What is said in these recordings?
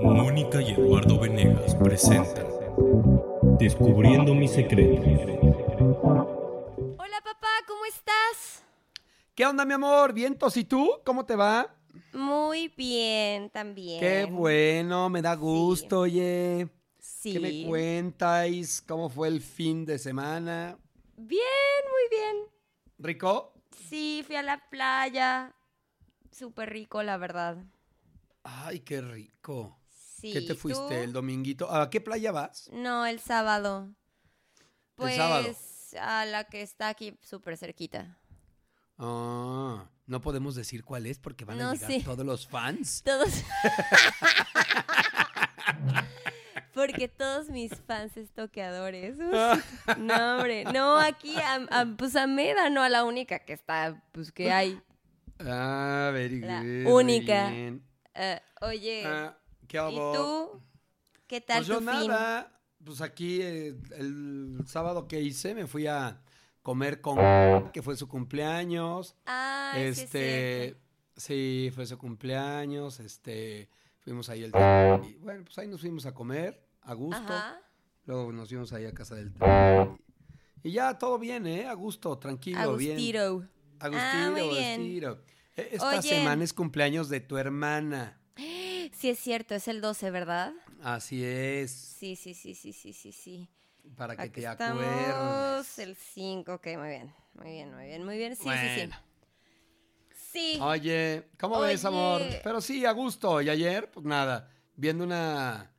Mónica y Eduardo Venegas presentan Descubriendo mis secretos. Hola papá, ¿cómo estás? ¿Qué onda, mi amor? ¿Vientos? ¿Y tú? ¿Cómo te va? Muy bien también. Qué bueno, me da gusto, oye. Sí. ¿Qué me cuentáis? ¿Cómo fue el fin de semana? Bien, muy bien. ¿Rico? Sí, fui a la playa. Súper rico, la verdad. Ay, qué rico. Sí. ¿Qué te fuiste ¿tú? el dominguito? ¿A qué playa vas? No, el sábado. Pues sábado. a la que está aquí súper cerquita. Ah, no podemos decir cuál es porque van a No, llegar sí. todos los fans. Todos. Porque todos mis fans estoqueadores. Uf, no, hombre. No, aquí, a, a- pues a Médano, a la única que está, pues que hay. Ah, very good, única. bien. Eh, oye, Ah, ¿qué ¿y hubo? tú? ¿Qué tal Pues yo fin? nada, pues aquí eh, el sábado que hice me fui a comer con que fue su cumpleaños. Ah, sí es este, cierto. sí, fue su cumpleaños, este, fuimos ahí el y bueno, pues ahí nos fuimos a comer a gusto. Ajá. Luego nos fuimos ahí a casa del y ya todo bien, ¿eh? A gusto, tranquilo, bien. Agustiro. Ah, muy bien. Agustiro. E- Esta Oye. semana es cumpleaños de tu hermana. Sí es cierto, es el 12, ¿verdad? Así es, Sí, sí, sí, sí, sí, sí, sí. para que Aquí te estamos acuerdes. el 5, ok, muy bien. Muy bien, muy bien, muy bien. Sí, sí, sí. Sí. Oye, ¿cómo ves, amor? Pero sí, a gusto. Y ayer, pues nada, viendo una,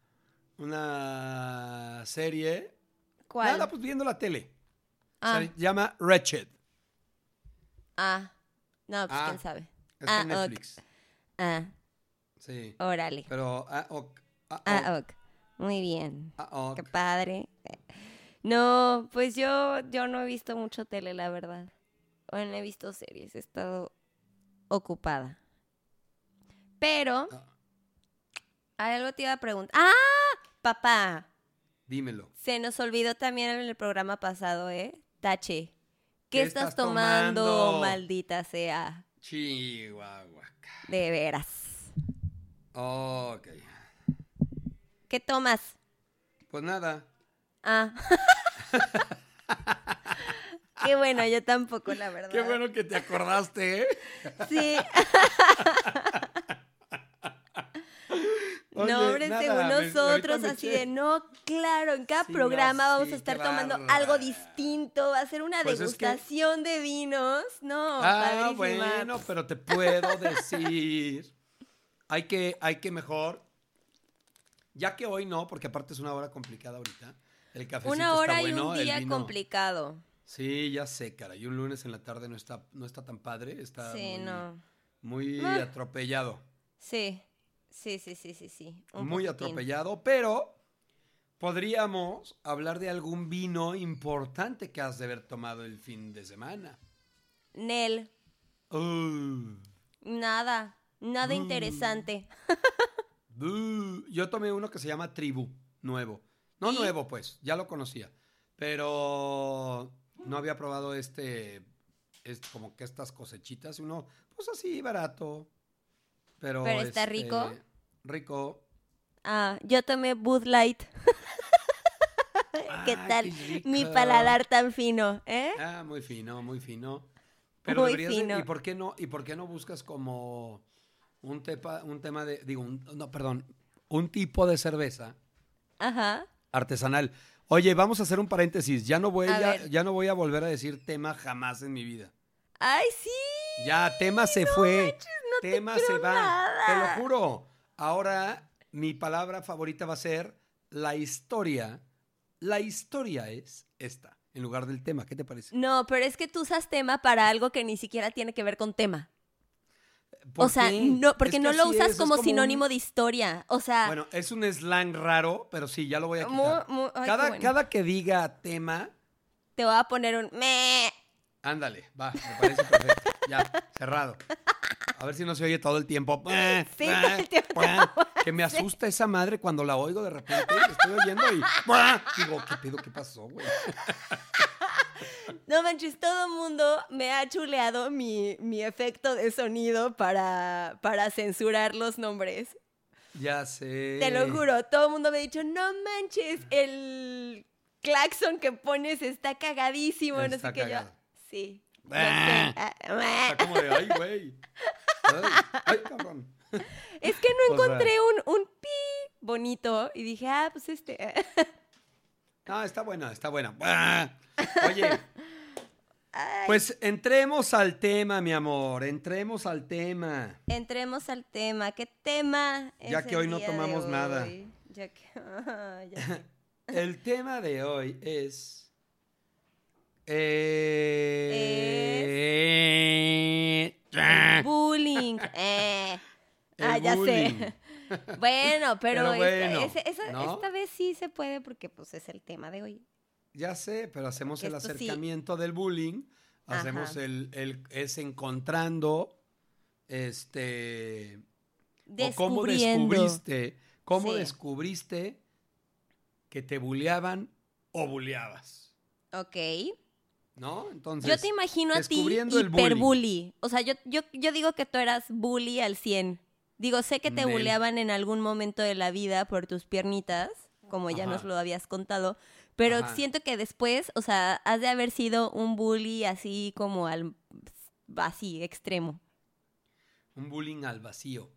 una serie. ¿Cuál? Nada, pues viendo la tele. ah, Se llama Wretched. ah. No, pues Ah. quién sabe. Está Ah. Netflix. Ah, Sí. órale. Pero, ah, ok. Ah, Ah, ok. Muy bien. Ah, ok. Qué padre. No, pues yo, yo no he visto mucho tele, la verdad. Bueno, he visto series, he estado ocupada. Pero, algo te iba a preguntar. ¡Ah! Papá, dímelo. se nos olvidó también en el programa pasado, ¿eh? Tache. ¿Qué, ¿Qué estás, estás tomando, tomando? maldita sea? Chihuahua. De veras. Ok. ¿Qué tomas? Pues nada. Ah. Qué bueno, yo tampoco, la verdad. Qué bueno que te acordaste, ¿eh? Sí. Oye, no, hombre, nada, según nosotros, me así de no, claro, en cada Sí, programa no, vamos sí, a estar tomando algo distinto, va a ser una Pues es que- degustación de vinos. No, Ah, padrísima. bueno, pero te puedo decir. Hay que, hay que mejor. Ya que hoy no, porque aparte es una hora complicada ahorita. El cafecito Una hora está y un día complicado. Sí, ya sé, cara. Y un lunes en la tarde no está, no está tan padre. Está Sí, muy, no. muy Ah. atropellado. Sí, sí, sí, sí, sí, sí. un muy poquitín. atropellado, pero podríamos hablar de algún vino importante que has de haber tomado el fin de semana. Nel, Uh, nada, nada Mm. interesante. Yo tomé uno que se llama Tribu, nuevo. No ¿Y? nuevo, pues, ya lo conocía. Pero no había probado este, es como que estas cosechitas. Uno, pues así, barato. Pero, ¿Pero está este, rico? Rico. Ah, yo tomé Bud Light. ¿Qué Ay, tal? Mi paladar tan fino, ¿eh? Ah, muy fino, muy fino. Pero Muy de- fino. ¿y por qué no? ¿Y por qué no buscas como un tepa, un tema de, digo, un- no, perdón, un tipo de cerveza Ajá. artesanal? Oye, vamos a hacer un paréntesis. Ya no voy A a, ver. ya no voy a volver a decir tema jamás en mi vida. ¡Ay, sí! Ya, tema se fue. manches, no te tema se va. nada. Te lo juro. Ahora mi palabra favorita va a ser la historia. La historia es esta, en lugar del tema. ¿Qué te parece? No, pero es que tú usas tema para algo que ni siquiera tiene que ver con tema. ¿Por O sea, qué? no, porque Es que no lo usas es, es como, un- sinónimo de historia. O sea, Bueno, es un slang raro, pero sí, ya lo voy a quitar. ay, cada, bueno. cada que diga tema, te voy a poner un me. ándale, va, me parece perfecto. ya, cerrado. A ver si no se oye todo el tiempo. Sí, todo el tiempo Que me asusta esa madre cuando la oigo de repente. estoy oyendo y digo, ¿qué pedo? ¿Qué pasó, güey? No manches, todo el mundo me ha chuleado mi, mi efecto de sonido para, para censurar los nombres. Ya sé. Te lo juro, todo el mundo me ha dicho, no manches, el claxon que pones está cagadísimo, no sé qué yo. Sí. Ah, Está como de, ay, güey. Ay, ay, cabrón. Es que no encontré un, un pi bonito y dije, ah, pues este. No, está buena, está buena. Oye, pues entremos al tema, mi amor. Entremos al tema. Entremos al tema. ¿Qué tema? Ya es que el hoy no tomamos nada. Ya que. ya. El tema de hoy es. Eh, ah, Bullying. Eh. Ah, ya bullying. sé. Bueno, pero, Pero esta- bueno, ese- esa- ¿no? esta vez sí se puede porque pues es el tema de hoy. Ya sé, pero hacemos el sí. acercamiento del bullying. Hacemos el, el- es encontrando este o cómo descubriste, cómo Sí. descubriste que te bulleaban o bulleabas, Ok. ¿no? Entonces, Yo te imagino a ti hiperbully. O sea, yo, yo, yo digo que tú eras bully al 100. Digo, sé que te Nel. bulleaban en algún momento de la vida por tus piernitas, como ya nos lo habías contado, pero Ajá. siento que después, o sea, has de haber sido un bully así como al así extremo. un bullying al vacío.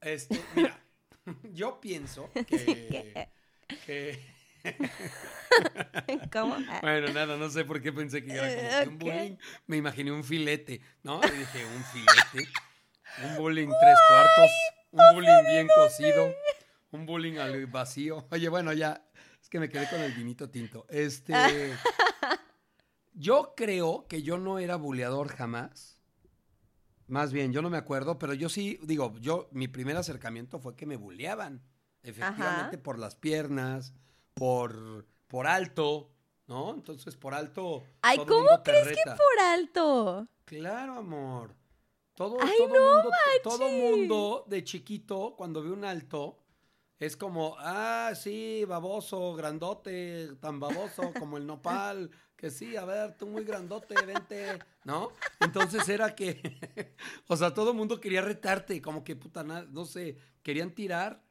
Este, mira, yo pienso que, que ¿Cómo? Bueno, nada, no sé por qué pensé que era como que un bullying. Me imaginé un filete, ¿no? Y dije, un filete. Un bullying tres cuartos. Un bullying bien cocido. Un bullying al vacío. Oye, bueno, ya. Es que me quedé con el vinito tinto. Este. Yo creo que yo no era buleador jamás. Más bien, yo no me acuerdo, pero yo sí, digo, yo, mi primer acercamiento fue que me buleaban. Efectivamente, Ajá. por las piernas, por, por alto, ¿no? Entonces, por alto. Ay, ¿cómo crees que por alto? Claro, amor. Todo, Ay, todo no mundo, todo mundo de chiquito, cuando ve un alto, es como, ah, sí, baboso, grandote, tan baboso como el nopal, que sí, a ver, tú muy grandote, vente, ¿no? Entonces era que, o sea, todo mundo quería retarte, como que, puta, no sé, querían tirar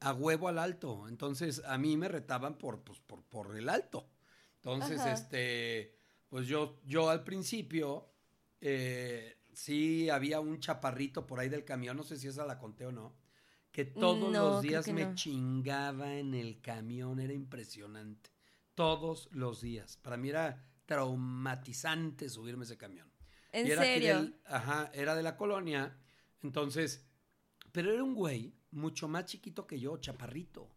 a huevo al alto. Entonces a mí me retaban por, pues, por, por el alto. Entonces, Ajá. este, pues yo, yo al principio, eh, sí había un chaparrito por ahí del camión, no sé si esa la conté o no, que todos No, los días me no. chingaba en el camión, era impresionante. Todos los días. Para mí era traumatizante subirme ese camión. ¿En Y era serio? del- ajá, era de la colonia. Entonces, pero era un güey mucho más chiquito que yo, chaparrito.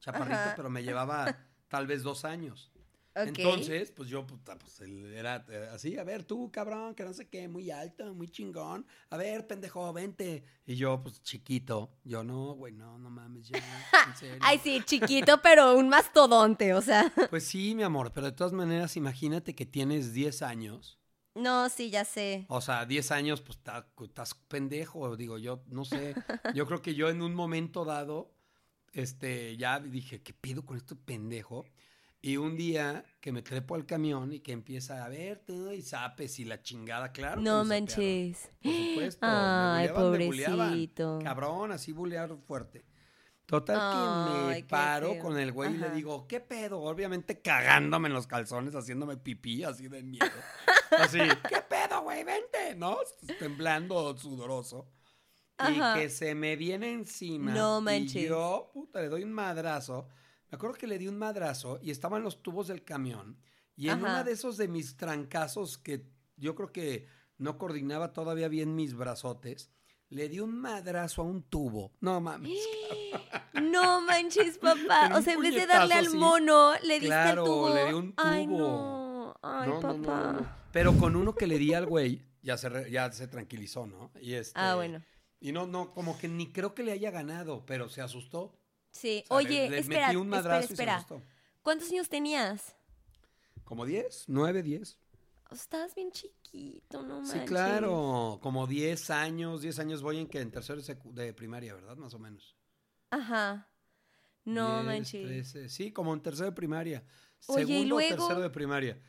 Chaparrito, Ajá. pero me llevaba tal vez dos años. Entonces, pues yo, puta, pues él era eh, así, a ver, tú, cabrón, que no sé qué, muy alto, muy chingón. A ver, pendejo, vente. Y yo, pues chiquito, yo no, güey, no, no mames, ya, en serio. Ay, sí, chiquito, pero un mastodonte, o sea. Pues sí, mi amor, pero de todas maneras, imagínate que tienes 10 años. No, sí, ya sé. O sea, 10 años, pues estás pendejo, digo, yo no sé. Yo creo que yo en un momento dado, este, ya dije, ¿qué pido con este pendejo? Y un día que me trepo al camión y que empieza a ver, tú, y zapes y la chingada, claro. No me zapearon, manches. Por supuesto. Ay, me buleaban, me buleaban. pobrecito. Cabrón, así bulear fuerte. Total que me paro con el güey y le Ajá. digo, ¿qué pedo? Obviamente cagándome en los calzones, haciéndome pipí, así de miedo. Así, ¿qué pedo, güey? Vente, ¿no? Temblando, sudoroso. Ajá. Y que se me viene encima. No Y manches. yo, puta, le doy un madrazo. Me acuerdo que le di un madrazo y estaban los tubos del camión. Y en Ajá. una de esos de mis trancazos que yo creo que no coordinaba todavía bien mis brazotes, le di un madrazo a un tubo. No mames. No manches, papá. O sea, en vez de darle al mono, le diste Claro, al tubo. le di un Ay, tubo. no. Ay, No, no, papá. no, no. Pero con uno que le di al güey, ya se, re- ya se tranquilizó, ¿no? Y este, Ah, bueno. Y no, no, como que ni creo que le haya ganado, pero se asustó. Sí. O sea, Oye, le, le espera, metí un espera, y se espera. ¿Cuántos años tenías? ¿Como 10? ¿9, 10? Estabas bien chiquito, no Sí, manches. claro. Como 10 años, 10 años voy en que en tercero de primaria, ¿verdad? Más o menos. Ajá. No 10, manches. 13, sí, como en tercero de primaria. Oye, ¿y Segundo o luego? tercero de primaria.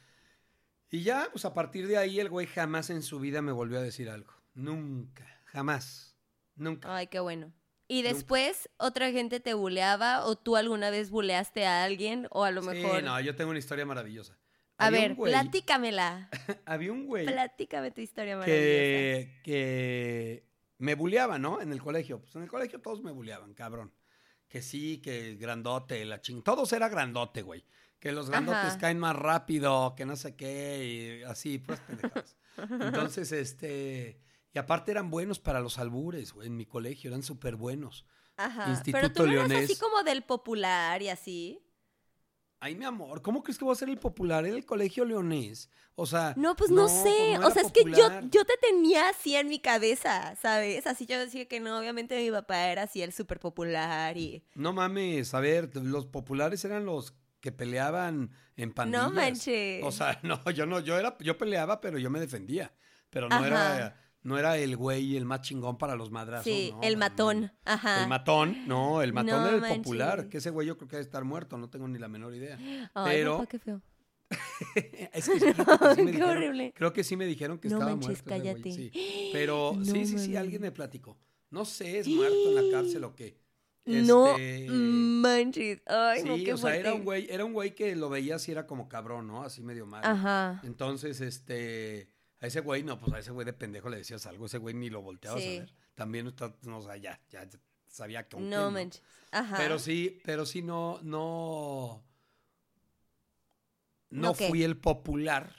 Y ya, pues a partir de ahí el güey jamás en su vida me volvió a decir algo. Nunca, jamás. Nunca. Ay, qué bueno. Y después otra gente te buleaba o tú alguna vez buleaste a alguien o a lo mejor... Sí, no, yo tengo una historia maravillosa. a Había ver, güey- platícamela. Había un güey Platícame tu historia maravillosa. que, que me buleaba, ¿no? En el colegio. Pues en el colegio todos me buleaban, cabrón. Que sí, que grandote, la ching. Todos era grandote, güey. Que los grandotes Ajá. caen más rápido, que no sé qué, y así, pues pendejadas. Entonces, este. Y aparte eran buenos para los albures, güey, en mi colegio, eran súper buenos. Ajá. Instituto Pero tú no eras así como del popular y así. Ay, mi amor, ¿cómo crees que voy a ser el popular en el colegio leonés? O sea. No, pues no, sé. pues o sea, es que yo, yo te tenía así en mi cabeza, ¿sabes? Así yo decía que no, obviamente mi papá era así el súper popular y... No mames, a ver, los populares eran los que peleaban en pandillas. No manches. O sea, no, yo no, yo era, yo peleaba, pero yo me defendía. Pero no Ajá. era, no era el güey el más chingón para los madrazos. sí, no, el no, matón. no. Ajá. El matón, no, el matón No era el popular. Que ese güey yo creo que debe estar muerto, no tengo ni la menor idea. Ay, pero qué feo. es que creo que sí me Qué dijeron- horrible. Creo que sí me dijeron que No estaba manches, muerto. ese güey, sí. Pero No sí, sí, sí, alguien me platicó. No sé, es muerto en la cárcel o qué. No Este, manches. Ay, no, sí, qué o sea, era un güey, era un güey que lo veías y era como cabrón, ¿no? Así medio mal. Ajá. Entonces, este, a ese güey, no, pues a ese güey de pendejo le decías algo, ese güey ni lo volteabas Sí. a ver. También está, no, o sea, ya, ya sabía que No manches. Ajá. Pero sí, pero sí no, no, no, fui el popular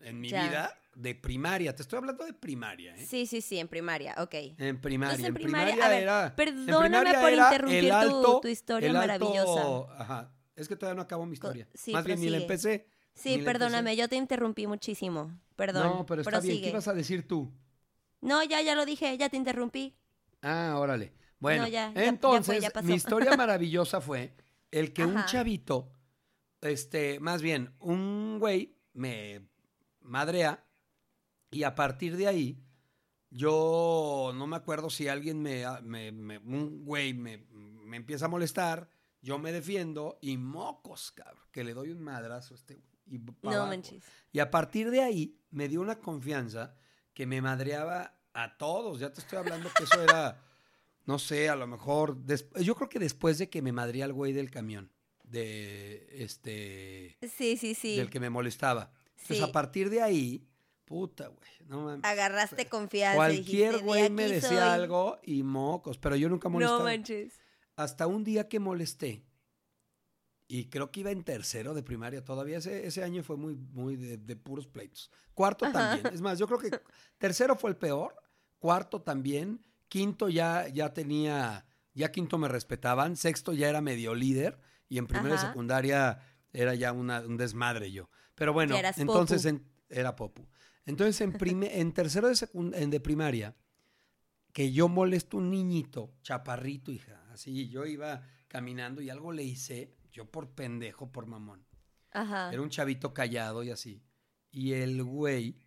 en mi Ya. vida de primaria. Te estoy hablando de primaria, ¿eh? Sí, sí, sí, en primaria, ok. En primaria, Entonces, en en primaria- a ver, era. perdóname primaria por interrumpir tu- historia el alto- maravillosa. Ajá. Es que todavía no acabo mi historia. sí, Más bien ni la empecé. Sí, perdóname, yo te interrumpí muchísimo. Perdón. No, pero está bien. ¿Qué ibas a decir tú? No, ya, ya lo dije, ya te interrumpí. Ah, órale. Bueno, No, ya, ya- ya fue, entonces ya pasó. mi historia maravillosa fue el que un chavito, este, más bien, un güey me madrea y a partir de ahí yo no me acuerdo si alguien me, me- me- un güey me, me empieza a molestar, yo me defiendo y mocos, cabrón, que le doy un madrazo a este güey. Y No manches. Y a partir de ahí me dio una confianza que me madreaba a todos. Ya te estoy hablando que eso era, no sé, a lo mejor, yo creo que después de que me madría el güey del camión, de este, Sí, sí, sí. del que me molestaba. Entonces Sí. a partir de ahí, puta, güey, no mames. Agarraste confianza. Cualquier dijiste, "De güey me decía soy". algo y mocos, pero yo nunca molestaba. No manches. Hasta un día que molesté, y creo que iba en tercero de primaria todavía, ese, ese año fue muy, muy de, de puros pleitos. Cuarto también, es más, yo creo que tercero fue el peor, cuarto también, quinto ya, ya tenía, ya quinto me respetaban, sexto ya era medio líder, y en primera y secundaria era ya una- un desmadre yo. Pero bueno, entonces popu. en- era popu. Entonces en, prime- en tercero de, secund- en de primaria, que yo molesto un niñito, chaparrito, hija, así, yo iba caminando y algo le hice, yo por pendejo, por mamón. Ajá. Era un chavito callado y así. Y el güey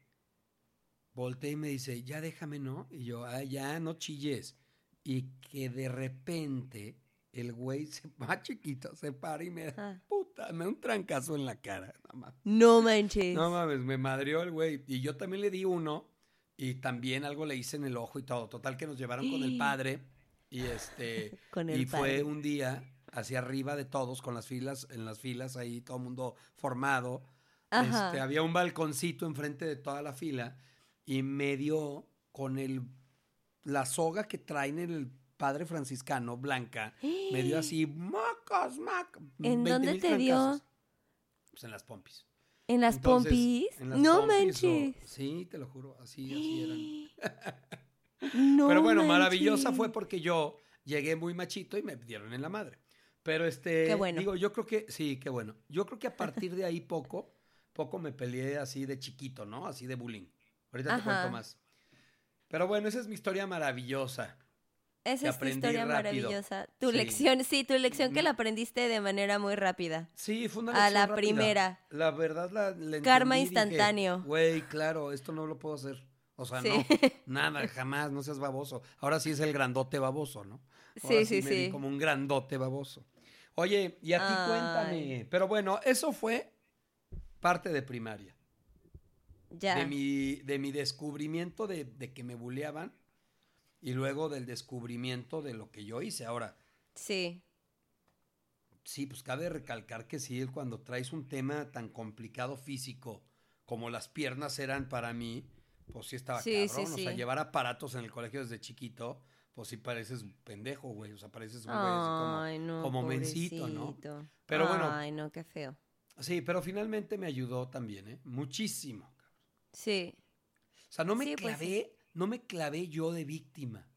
voltea y me dice, ya déjame, ¿no? Y yo, ah, ya, no chilles. Y que de repente el güey se va chiquito, se para y me da, Ajá. puta, me da un trancazo en la cara. No mames. No manches. No mames, me madrió el güey. Y yo también le di uno y también algo le hice en el ojo y todo. Total que nos llevaron con el padre y este Con el y fue un día hacia arriba de todos con las filas en las filas ahí todo el mundo formado. Este, había un balconcito enfrente de toda la fila y me dio con el la soga que traen el padre franciscano blanca, me dio así mocos, mocos. ¿En 20,000 dónde te dio? Pues en las pompis. ¿En las Entonces, pompis? en las no pompis o- manches. sí, te lo juro, así, así eran. No Pero bueno, maravillosa fue porque yo llegué muy machito y me dieron en la madre. Pero este, Qué bueno. digo, yo creo que, sí, qué bueno. Yo creo que a partir de ahí poco, poco me peleé así de chiquito, ¿no? Así de bullying. Ahorita te cuento más. Pero bueno, esa es mi historia maravillosa. Esa es tu historia rápido. maravillosa. Tu Sí. lección, sí, tu lección que Mm. la aprendiste de manera muy rápida. Sí, fue una A lección la rápida. primera. La verdad, la, la Karma instantáneo. Güey, claro, esto no lo puedo hacer. O sea, Sí. no, nada, jamás, no seas baboso. Ahora sí es el grandote baboso, ¿no? Sí, Ahora sí, me vi sí. como un grandote baboso. Oye, y a ti Ay. cuéntame. Pero bueno, eso fue parte de primaria. Ya. De mi, de mi descubrimiento de, de que me buleaban. y luego del descubrimiento de lo que yo hice. Ahora, Sí. sí, pues cabe recalcar que sí, cuando traes un tema tan complicado físico como las piernas eran para mí, pues sí estaba Sí, cabrón. sí, O sea, llevar aparatos en el colegio desde chiquito, pues sí pareces pendejo, güey. O sea, pareces un güey así como... Ay, no. como mencito, ¿no? Pero bueno. Ay, no, qué feo. Sí, pero finalmente me ayudó también, ¿eh? Muchísimo. Sí. O sea, no me Sí, pues, clavé, no me clavé yo de víctima.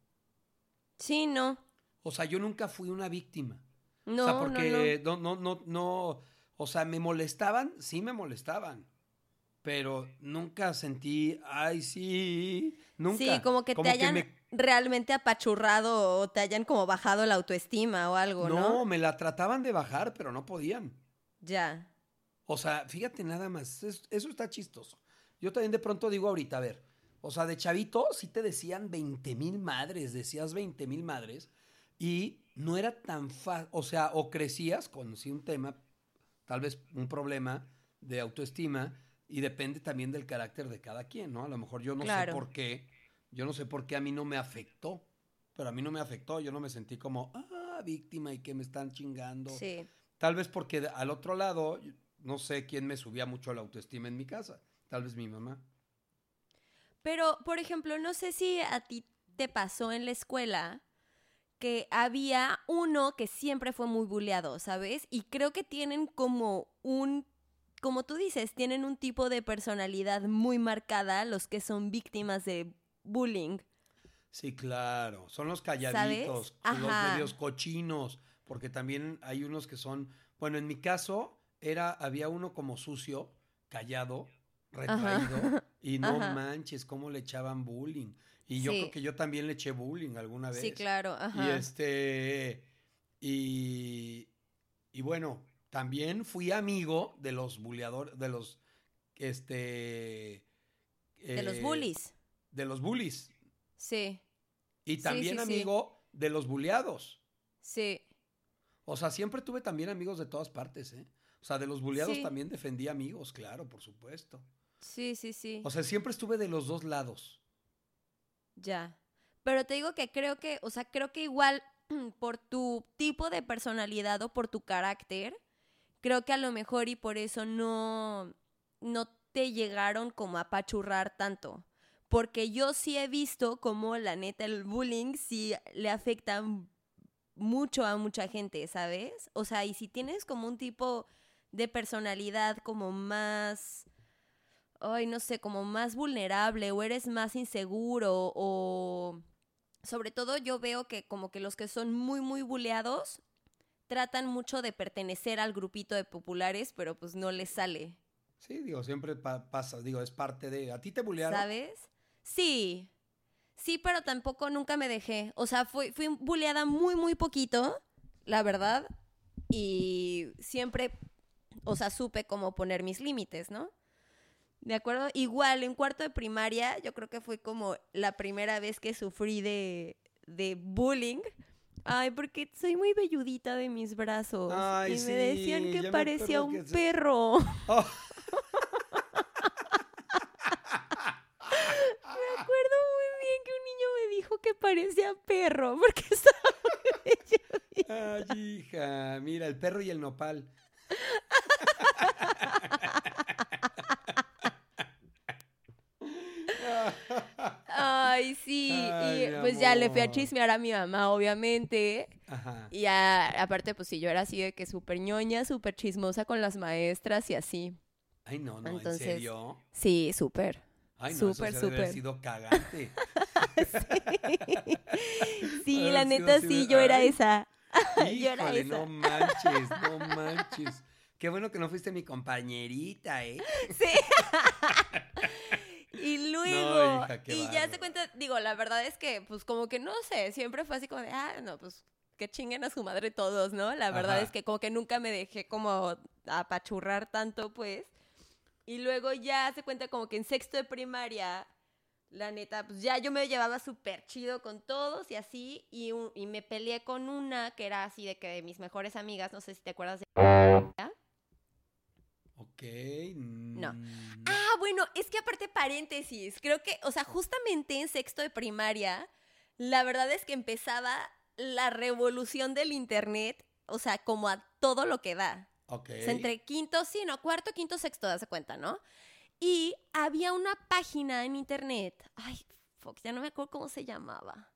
Sí, no. O sea, yo nunca fui una víctima. No, o sea, no, porque no, no, no, no, o sea, me molestaban, sí me molestaban. Pero nunca sentí, ay, sí, nunca. Sí, como que te hayan me- realmente apachurrado o te hayan como bajado la autoestima o algo, ¿no? no, me la trataban de bajar, pero no podían. Ya. O sea, fíjate nada más, es- eso está chistoso. Yo también de pronto digo ahorita, a ver, o sea, de chavito sí te decían 20 mil madres, decías 20 mil madres, y no era tan fácil, o sea, o crecías con sí un tema, tal vez un problema de autoestima, y depende también del carácter de cada quien, ¿no? A lo mejor yo no Claro. sé por qué, yo no sé por qué a mí no me afectó, pero a mí no me afectó, yo no me sentí como, ah, víctima y que me están chingando. Sí. Tal vez porque al otro lado, no sé quién me subía mucho la autoestima en mi casa. Tal vez mi mamá. Pero, por ejemplo, no sé si a ti te pasó en la escuela que había uno que siempre fue muy bulleado, ¿sabes? Y creo que tienen como un, como tú dices, tienen un tipo de personalidad muy marcada los que son víctimas de bullying. Sí, claro. Son los calladitos, los medios cochinos, porque también hay unos que son, bueno, en mi caso era había uno como sucio, callado, retraído y no Ajá. manches cómo le echaban bullying. Y yo Sí. creo que yo también le eché bullying alguna vez. Sí, claro, Y ajá. este. Y. Y bueno, también fui amigo de los bulleadores, de los. Este. de los eh, bullies. De los bullies. Sí, Y también sí, sí. amigo de los bulleados. sí. O sea, siempre tuve también amigos de todas partes, ¿eh? O sea, de los bulleados también defendí amigos, claro, por supuesto. Sí, sí, sí. O sea, siempre estuve de los dos lados. Ya. Pero te digo que creo que, o sea, creo que igual por tu tipo de personalidad o por tu carácter, creo que a lo mejor y por eso no, no te llegaron como a apachurrar tanto. Porque yo sí he visto como la neta el bullying sí le afecta mucho a mucha gente, ¿sabes? O sea, y si tienes como un tipo de personalidad como más ay, no sé, como más vulnerable o eres más inseguro o sobre todo yo veo que como que los que son muy muy buleados tratan mucho de pertenecer al grupito de populares, pero pues no les sale, Sí, digo, siempre pa- pasa, digo, es parte de. ¿A ti te bullearon? ¿sabes? Sí. Sí, pero tampoco nunca me dejé. O sea, fui, fui buleada muy, muy poquito, la verdad. Y siempre, o sea, supe cómo poner mis límites, ¿no? ¿De acuerdo? Igual, en cuarto de primaria, yo creo que fue como la primera vez que sufrí de, de bullying. Ay, porque soy muy velludita de mis brazos. Ay, y sí, me decían que parecía un que perro. Oh. Me acuerdo muy bien que un niño me dijo que parecía perro porque estaba. Ay, hija, mira, el perro y el nopal. Ay, sí. Ay, y pues ya le fui a chismear a mi mamá, obviamente. Ajá. Y a- aparte, pues sí, yo era así de que súper ñoña, súper chismosa con las maestras y así. Ay, no, no, Entonces, ¿en serio? Sí, súper. Ay, no, súper, eso súper. sido cagante. Sí, la neta sí, yo era ay. esa. Yo era esa. no manches, no manches. Qué bueno que no fuiste mi compañerita, ¿eh? Sí. y luego, hija, y ya se cuenta, digo, la verdad es que, pues como que no sé, siempre fue así como de, ah, no, pues que chinguen a su madre todos, ¿no? La verdad Ajá. es que como que nunca me dejé como apachurrar tanto, pues. Y luego ya se cuenta como que en sexto de primaria, la neta, pues ya yo me llevaba súper chido con todos y así, y, un- y me peleé con una que era así de que de mis mejores amigas, no sé si te acuerdas de... Ok. No. mm, Ah, bueno, es que aparte paréntesis, creo que, o sea, justamente en sexto de primaria, la verdad es que empezaba la revolución del internet, o sea, como a todo lo que da. Ok. O sea, entre quinto, sí, no, cuarto, quinto, sexto, das cuenta, ¿no? Y había una página en internet, ay, fuck, ya no me acuerdo cómo se llamaba.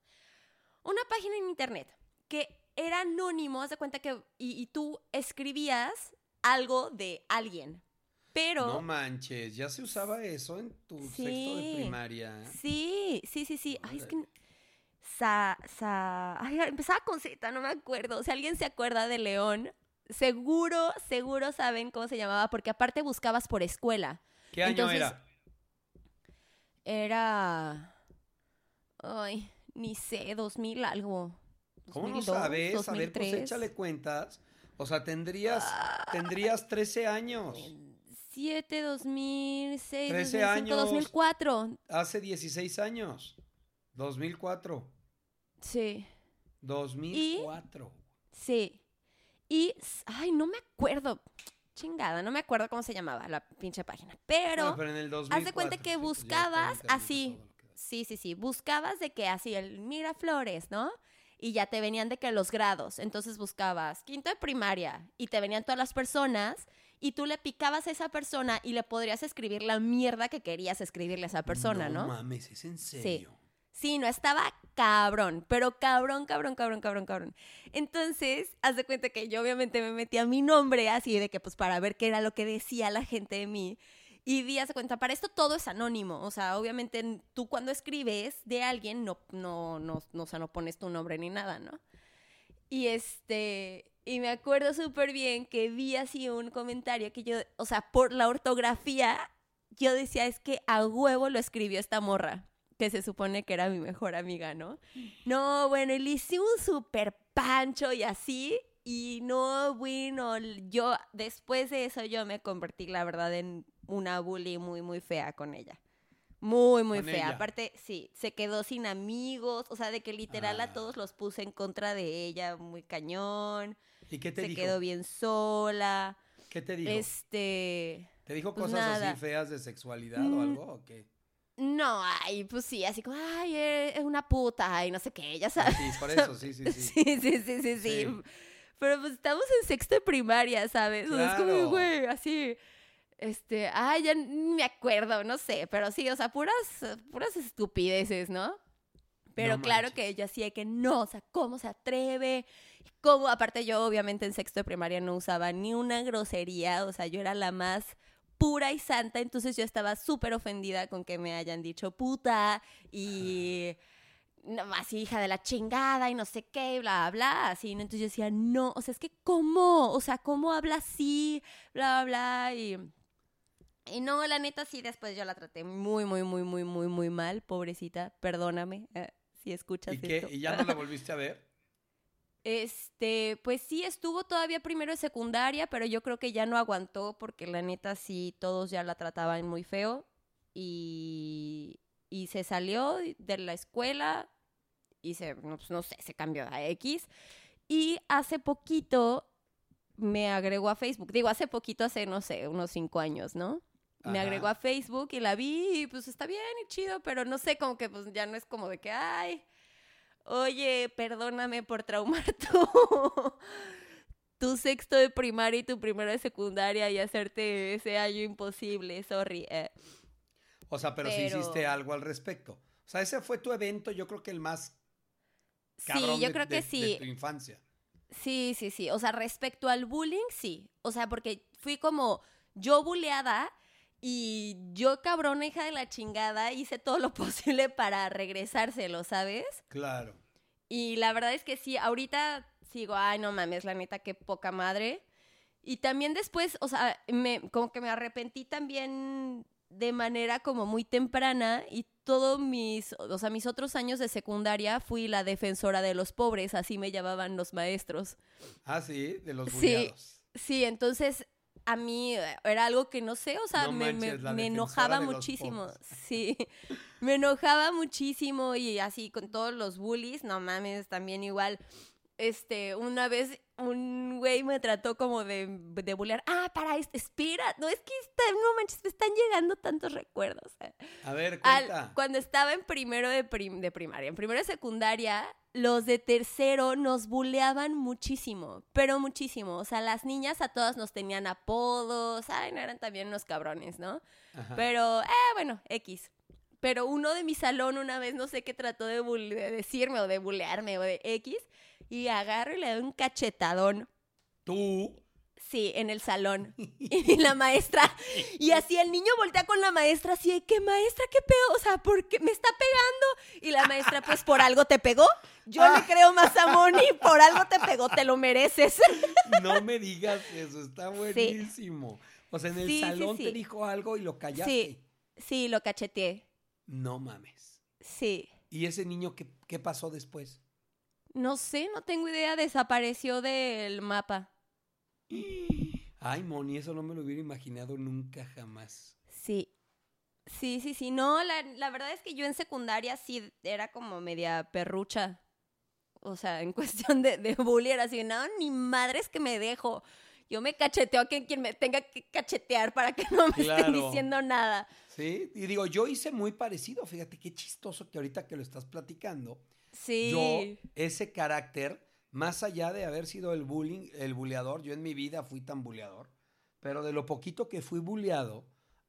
Una página en internet que era anónimo, haz de cuenta que, y, y tú escribías algo de alguien, pero... No manches, ya se usaba eso en tu sexto de primaria. Sí, sí, sí, sí. Ay, es que. Sa, sa. Ay, empezaba con Z, no me acuerdo. Si alguien se acuerda de León, seguro, seguro saben cómo se llamaba, porque aparte buscabas por escuela. ¿Qué año Entonces, era? Era. Ay, ni sé, 2000 algo. ¿Cómo no 2002, sabes? A ver, pues 2003. échale cuentas. O sea, tendrías, tendrías 13 años. 7, 2006, 13 2005, años. 2004. Hace 16 años. 2004. Sí. 2004. Sí. Y, ay, no me acuerdo. Chingada, no me acuerdo cómo se llamaba la pinche página. Pero, pero en el 2004. haz de cuenta que buscabas así. Sí, sí, sí. Buscabas de que así, el Miraflores, ¿no? Y ya te venían de que los grados. Entonces buscabas quinto de primaria y te venían todas las personas y tú le picabas a esa persona y le podrías escribir la mierda que querías escribirle a esa persona, ¿no? No mames, es en serio. Sí, no, estaba cabrón, pero cabrón, cabrón, cabrón, cabrón, cabrón. Entonces, haz de cuenta que yo obviamente me metí a mi nombre así de que pues para ver qué era lo que decía la gente de mí. Y di, haz de cuenta, para esto todo es anónimo. O sea, obviamente tú cuando escribes de alguien no, no, no, no, o sea, no pones tu nombre ni nada, ¿no? Y este, y me acuerdo súper bien que vi así un comentario que yo, o sea, por la ortografía, yo decía, es que a huevo lo escribió esta morra, que se supone que era mi mejor amiga, ¿no? No, bueno, y le hice un súper pancho y así, y no, bueno, yo, después de eso yo me convertí, la verdad, en una bully muy, muy fea con ella. Muy, muy Con fea. ella. Aparte, sí, se quedó sin amigos, o sea, de que literal Ah. a todos los puse en contra de ella, muy cañón. ¿Y qué te se dijo? quedó bien sola. ¿Qué te dijo? Este. ¿Te dijo pues cosas así feas de sexualidad o Mm, algo o qué? No, ay, pues sí, así como, ay, es una puta, y no sé qué, ya sabes. Sí, por eso, sí, sí, sí. Sí, sí, sí, sí, sí. Sí. Pero pues estamos en sexto de primaria, ¿sabes? O sea, es Claro. como, güey, así. Este, ay, ya ni me acuerdo, no sé, pero sí, o sea, puras, puras estupideces, ¿no? Pero No claro que ella sí de que no, o sea, ¿cómo se atreve? ¿Cómo? Aparte yo obviamente en sexto de primaria no usaba ni una grosería, o sea, yo era la más pura y santa, entonces yo estaba súper ofendida con que me hayan dicho puta y así hija de la chingada y no sé qué, bla, bla, bla, así, ¿no? Entonces yo decía, no, o sea, es que ¿cómo? O sea, ¿cómo habla así? Bla, bla, bla, y... Y no, la neta sí, después yo la traté muy, muy, muy, muy, muy, muy mal, pobrecita, perdóname eh, si escuchas ¿Y qué? esto. ¿Y ya no la volviste a ver? Este, pues sí, estuvo todavía primero de secundaria, pero yo creo que ya no aguantó porque la neta sí, todos ya la trataban muy feo y, y se salió de la escuela y se, no, pues, no sé, se cambió a X y hace poquito me agregó a Facebook, digo, hace poquito, hace, no sé, unos cinco años, ¿no? Me Ajá. agregó a Facebook y la vi y pues está bien y chido, pero no sé, como que pues ya no es como de que, ay, oye, perdóname por traumar tu, tu sexto de primaria y tu primero de secundaria y hacerte ese año imposible, sorry. eh. O sea, pero, Pero- sí hiciste algo al respecto. O sea, ese fue tu evento, yo creo que el más cabrón Sí, yo creo de- que sí. de tu infancia. Sí, sí, sí. O sea, respecto al bullying, sí. O sea, porque fui como yo buleada y yo cabrona hija de la chingada hice todo lo posible para regresárselo, ¿sabes? Claro. Y la verdad es que sí, ahorita sigo, ay, no mames, la neta, qué poca madre. Y también después, o sea, me, como que me arrepentí también de manera como muy temprana y todos mis, o sea, mis otros años de secundaria fui la defensora de los pobres, así me llamaban los maestros. Ah, sí, de los Sí. buleados. Sí, entonces a mí eh, era algo que no sé, o sea, No me, me- manches, me enojaba muchísimo. Sí, me enojaba muchísimo y así con todos los bullies, no mames, también igual. Este, una vez un güey me trató como de, de bullear. Ah, para, es- espera. No, es que está, no manches, me están llegando tantos recuerdos. A ver, Al- cuenta. cuando estaba en primero de, prim- de primaria, en primero de secundaria, los de tercero nos buleaban muchísimo, pero muchísimo. O sea, las niñas a todas nos tenían apodos. Ay, no eran también unos cabrones, ¿no? Ajá. Pero, eh, bueno, X. Pero uno de mi salón una vez no sé qué trató de, de decirme o de bulearme o de X y agarro y le doy un cachetadón. Tú. Sí, en el salón. Y la maestra. Y así el niño voltea con la maestra así de que maestra, qué pedo, o sea, ¿por qué me está pegando? Y la maestra, pues por algo te pegó. Yo le creo más a Moni, por algo te pegó, te lo mereces. No me digas eso, está buenísimo. O sea, en el sí, salón sí. te dijo algo y lo callaste. Sí, sí, lo cacheteé. No mames. Sí. ¿Y ese niño qué, qué pasó después? No sé, no tengo idea, desapareció del mapa. Ay, Moni, eso no me lo hubiera imaginado nunca jamás. Sí. Sí, sí, sí. No, la, la verdad es que yo en secundaria sí era como media perrucha. O sea, en cuestión de, de bullying era así, no, ni madres que me dejo. Yo me cacheteo a quien, quien me tenga que cachetear para que no me estén diciendo nada. Sí, y digo, yo hice muy parecido, fíjate qué chistoso que ahorita que lo estás platicando, Sí. yo ese carácter, más allá de haber sido el bullying, el buleador, yo en mi vida fui tan buleador, pero de lo poquito que fui buleado,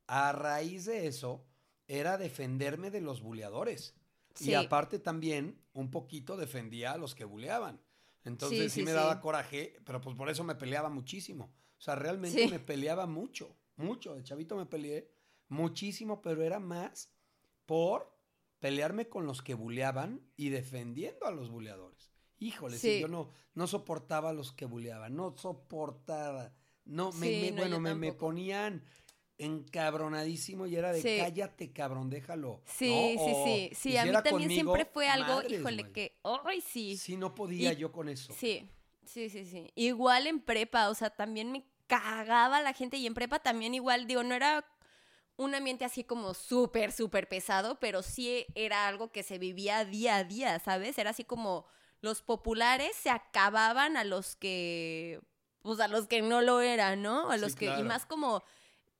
a raíz de eso, era defenderme de los buleadores. Sí. Y aparte también, un poquito defendía a los que buleaban. Entonces sí, Sí, sí, me daba coraje, pero pues por eso me peleaba muchísimo. O sea, realmente me peleaba mucho, mucho. De chavito me peleé muchísimo, pero era más por pelearme con los que buleaban y defendiendo a los buleadores. Híjole, sí, yo no, no soportaba a los que buleaban, no soportaba. No, me, Sí, me- no, bueno, me, me ponían encabronadísimo y era de Sí. cállate, cabrón, déjalo. Sí, ¿no? sí, sí. Sí, a mí también conmigo, siempre fue algo, madres, híjole, que, ay, sí. Sí, no podía Y- yo con eso. Sí, sí, sí, sí. Igual en prepa, o sea, también me cagaba la gente y en prepa también igual, digo, no era un ambiente así como súper, súper pesado, pero sí era algo que se vivía día a día, ¿sabes? Era así como los populares se acababan a los que, pues a los que no lo eran, ¿no? A Sí, los que, y más como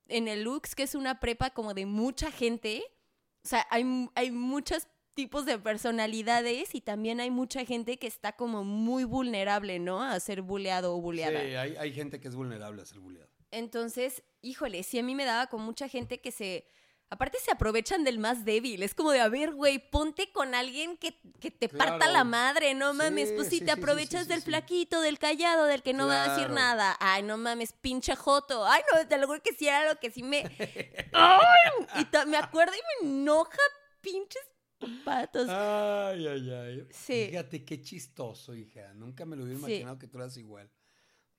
en el Lux, que es una prepa como de mucha gente, o sea, hay, hay muchos tipos de personalidades y también hay mucha gente que está como muy vulnerable, ¿no? A ser buleado o Sí, buleada. hay, hay gente que es vulnerable a ser buleado. Entonces, híjole, sí a mí me daba con mucha gente que se... Aparte se aprovechan del más débil. Es como de, a ver, güey, ponte con alguien que, que te parta la madre, no Sí, mames. Pues si sí, te sí, sí, aprovechas sí, sí, del sí. flaquito, del callado, del que no va a decir nada. Ay, no mames, pinche joto. Ay, no, te lo juro que sí era lo que sí me... ¡Ay! Y me acuerdo y me enoja, pinches patos. Ay, ay, ay. Sí. Fíjate qué chistoso, hija. Nunca me lo hubiera Sí. imaginado que tú eras igual.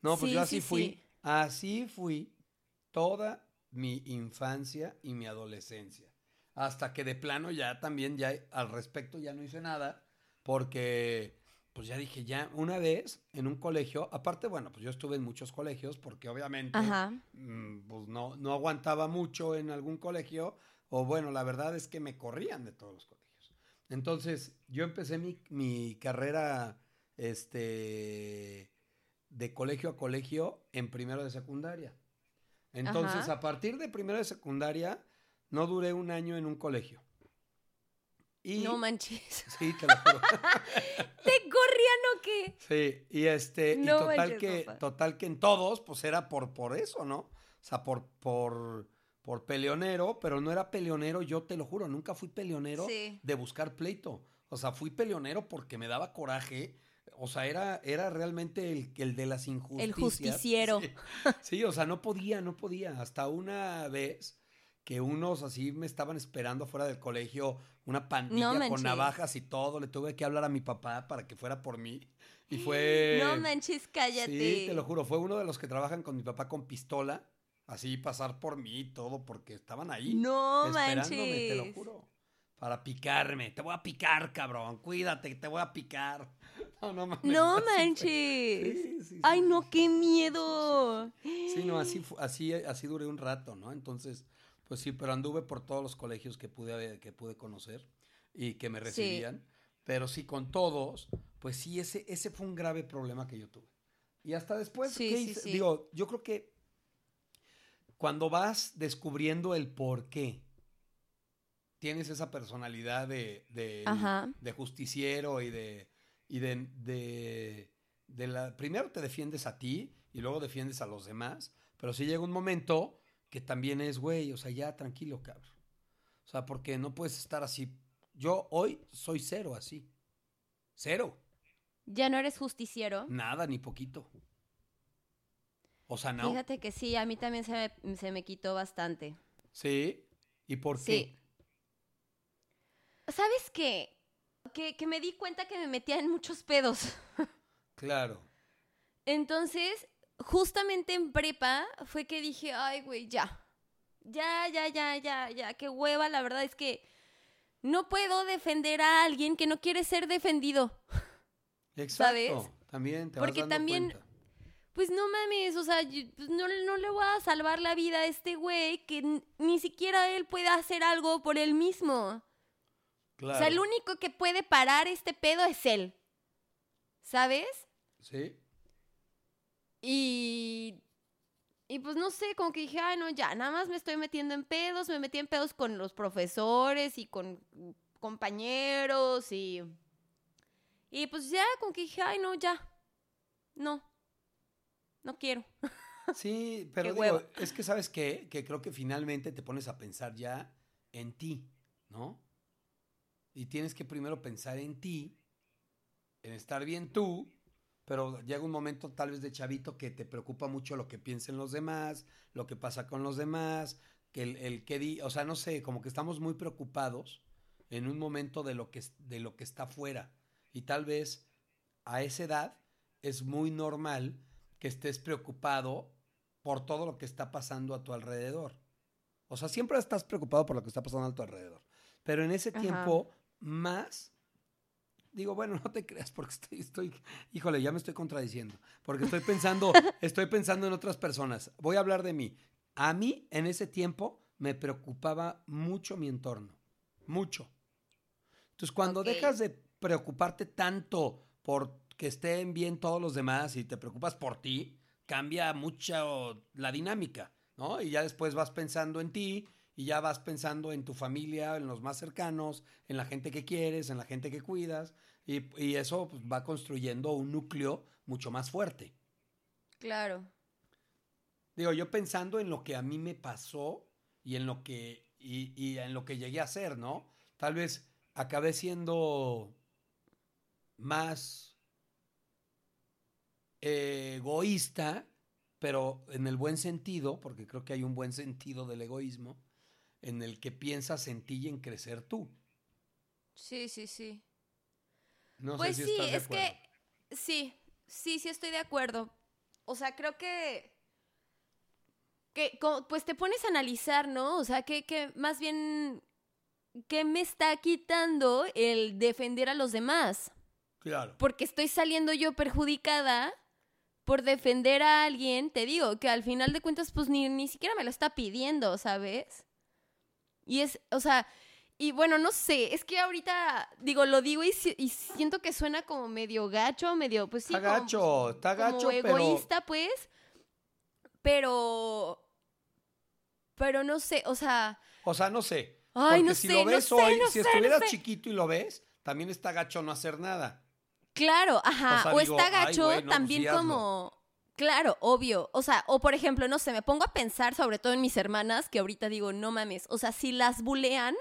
No, pues Sí, yo así sí, fui. Sí. Así fui toda mi infancia y mi adolescencia. Hasta que de plano ya también, ya al respecto ya no hice nada. Porque, pues ya dije, ya una vez en un colegio, aparte, bueno, pues yo estuve en muchos colegios porque obviamente mm, pues no, no aguantaba mucho en algún colegio, o bueno, la verdad es que me corrían de todos los colegios. Entonces, yo empecé mi, mi carrera este, de colegio a colegio en primero de secundaria. Entonces, Ajá. a partir de primero de secundaria, no duré un año en un colegio. Y, No manches. sí, te lo juro. ¿Te corrían o qué? Sí, y este, y No total manches, que, papá. total que en todos, pues era por, por eso, ¿no? O sea, por, por, por peleonero, pero no era peleonero, yo te lo juro, nunca fui peleonero Sí. de buscar pleito. O sea, fui peleonero porque me daba coraje. O sea, era, era realmente el, el de las injusticias. justiciero. Sí. Sí, o sea, no podía, no podía. Hasta una vez que unos así me estaban esperando fuera del colegio, una pandilla con navajas y todo. Le tuve que hablar a mi papá para que fuera por mí. Y fue. No manches, cállate. Sí, te lo juro. Fue uno de los que trabajan con mi papá con pistola. Así pasar por mí y todo, porque estaban ahí. No esperándome, manches. te lo juro. Para picarme. Te voy a picar, cabrón. Cuídate, te voy a picar. No, no mames. No manches. Sí, sí, sí, Ay, no, qué miedo. Sí, no, así, así, así duré un rato, ¿no? Entonces, pues sí, pero anduve por todos los colegios que pude, que pude conocer y que me recibían. Pero sí, con todos, pues sí, ese, ese fue un grave problema que yo tuve. Y hasta después, ¿qué hice? digo, yo creo que cuando vas descubriendo el por qué, tienes esa personalidad de, de justiciero y de, y de, de, de la... Primero te defiendes a ti y luego defiendes a los demás, pero sí llega un momento que también es, güey, o sea, ya tranquilo, cabrón. O sea, porque no puedes estar así. Yo hoy soy cero así. Cero. ¿Ya no eres justiciero? Nada, ni poquito. O sea, no. Fíjate que sí, a mí también se me, se me quitó bastante. Sí. ¿Y por Sí. qué? ¿Sabes qué? Que, que me di cuenta que me metía en muchos pedos. Claro. Entonces, justamente en prepa fue que dije, ay, güey, ya. Ya, ya, ya, ya, ya. Qué hueva, la verdad es que no puedo defender a alguien que no quiere ser defendido. Exacto. ¿Sabes? También te vas Porque dando también- cuenta. Pues no mames, o sea, yo- pues no, no le voy a salvar la vida a este güey que ni siquiera él puede hacer algo por él mismo. Claro. O sea, el único que puede parar este pedo es él. ¿Sabes? Sí. Y. Y pues no sé, como que dije, ay, no, ya, nada más me estoy metiendo en pedos. Me metí en pedos con los profesores y con compañeros y. Y pues ya, como que dije, ay, no, ya. No. No quiero. Sí, pero digo, es que sabes qué? que creo que finalmente te pones a pensar ya en ti, ¿no? Y tienes que primero pensar en ti, en estar bien tú, pero llega un momento tal vez de chavito que te preocupa mucho lo que piensen los demás, lo que pasa con los demás, que el, el que di, o sea, no sé, como que estamos muy preocupados en un momento de lo que, de lo que está fuera. Y tal vez a esa edad es muy normal que estés preocupado por todo lo que está pasando a tu alrededor. O sea, siempre estás preocupado por lo que está pasando a tu alrededor. Pero en ese Ajá. tiempo, más, digo, bueno, no te creas porque estoy, estoy, híjole, ya me estoy contradiciendo. Porque estoy pensando, estoy pensando en otras personas. Voy a hablar de mí. A mí, en ese tiempo, me preocupaba mucho mi entorno. Mucho. Entonces, cuando dejas de preocuparte tanto por que estén bien todos los demás y te preocupas por ti, cambia mucho la dinámica, ¿no? Y ya después vas pensando en ti y ya vas pensando en tu familia, en los más cercanos, en la gente que quieres, en la gente que cuidas, y, y eso pues, va construyendo un núcleo mucho más fuerte. Claro. Digo, yo pensando en lo que a mí me pasó y en lo que, y, y en lo que llegué a ser, ¿no? Tal vez acabé siendo más egoísta, pero en el buen sentido, porque creo que hay un buen sentido del egoísmo, en el que piensas en ti y en crecer tú. Sí, sí, sí. No pues sé si sí, estás de es acuerdo. que sí, sí, sí estoy de acuerdo. O sea, creo que que pues te pones a analizar, ¿no? O sea, que, que más bien ¿qué me está quitando el defender a los demás? Claro. Porque estoy saliendo yo perjudicada por defender a alguien, te digo, que al final de cuentas pues ni, ni siquiera me lo está pidiendo, ¿sabes? Y es, o sea, y bueno, no sé, es que ahorita, digo, lo digo y, si- y siento que suena como medio gacho, medio, pues sí. Está como, gacho, está como gacho, pero... egoísta, pues, pero, pero no sé, o sea, O sea, no sé. Ay, Porque no si sé, lo no ves sé, hoy, no si sé, no estuvieras sé. chiquito y lo ves, también está gacho no hacer nada. Claro, ajá. O sea, O, digo, está gacho no, pues también como. Claro, obvio. O sea, o por ejemplo, no sé, me pongo a pensar sobre todo en mis hermanas, que ahorita digo, no mames. O sea, si las bulean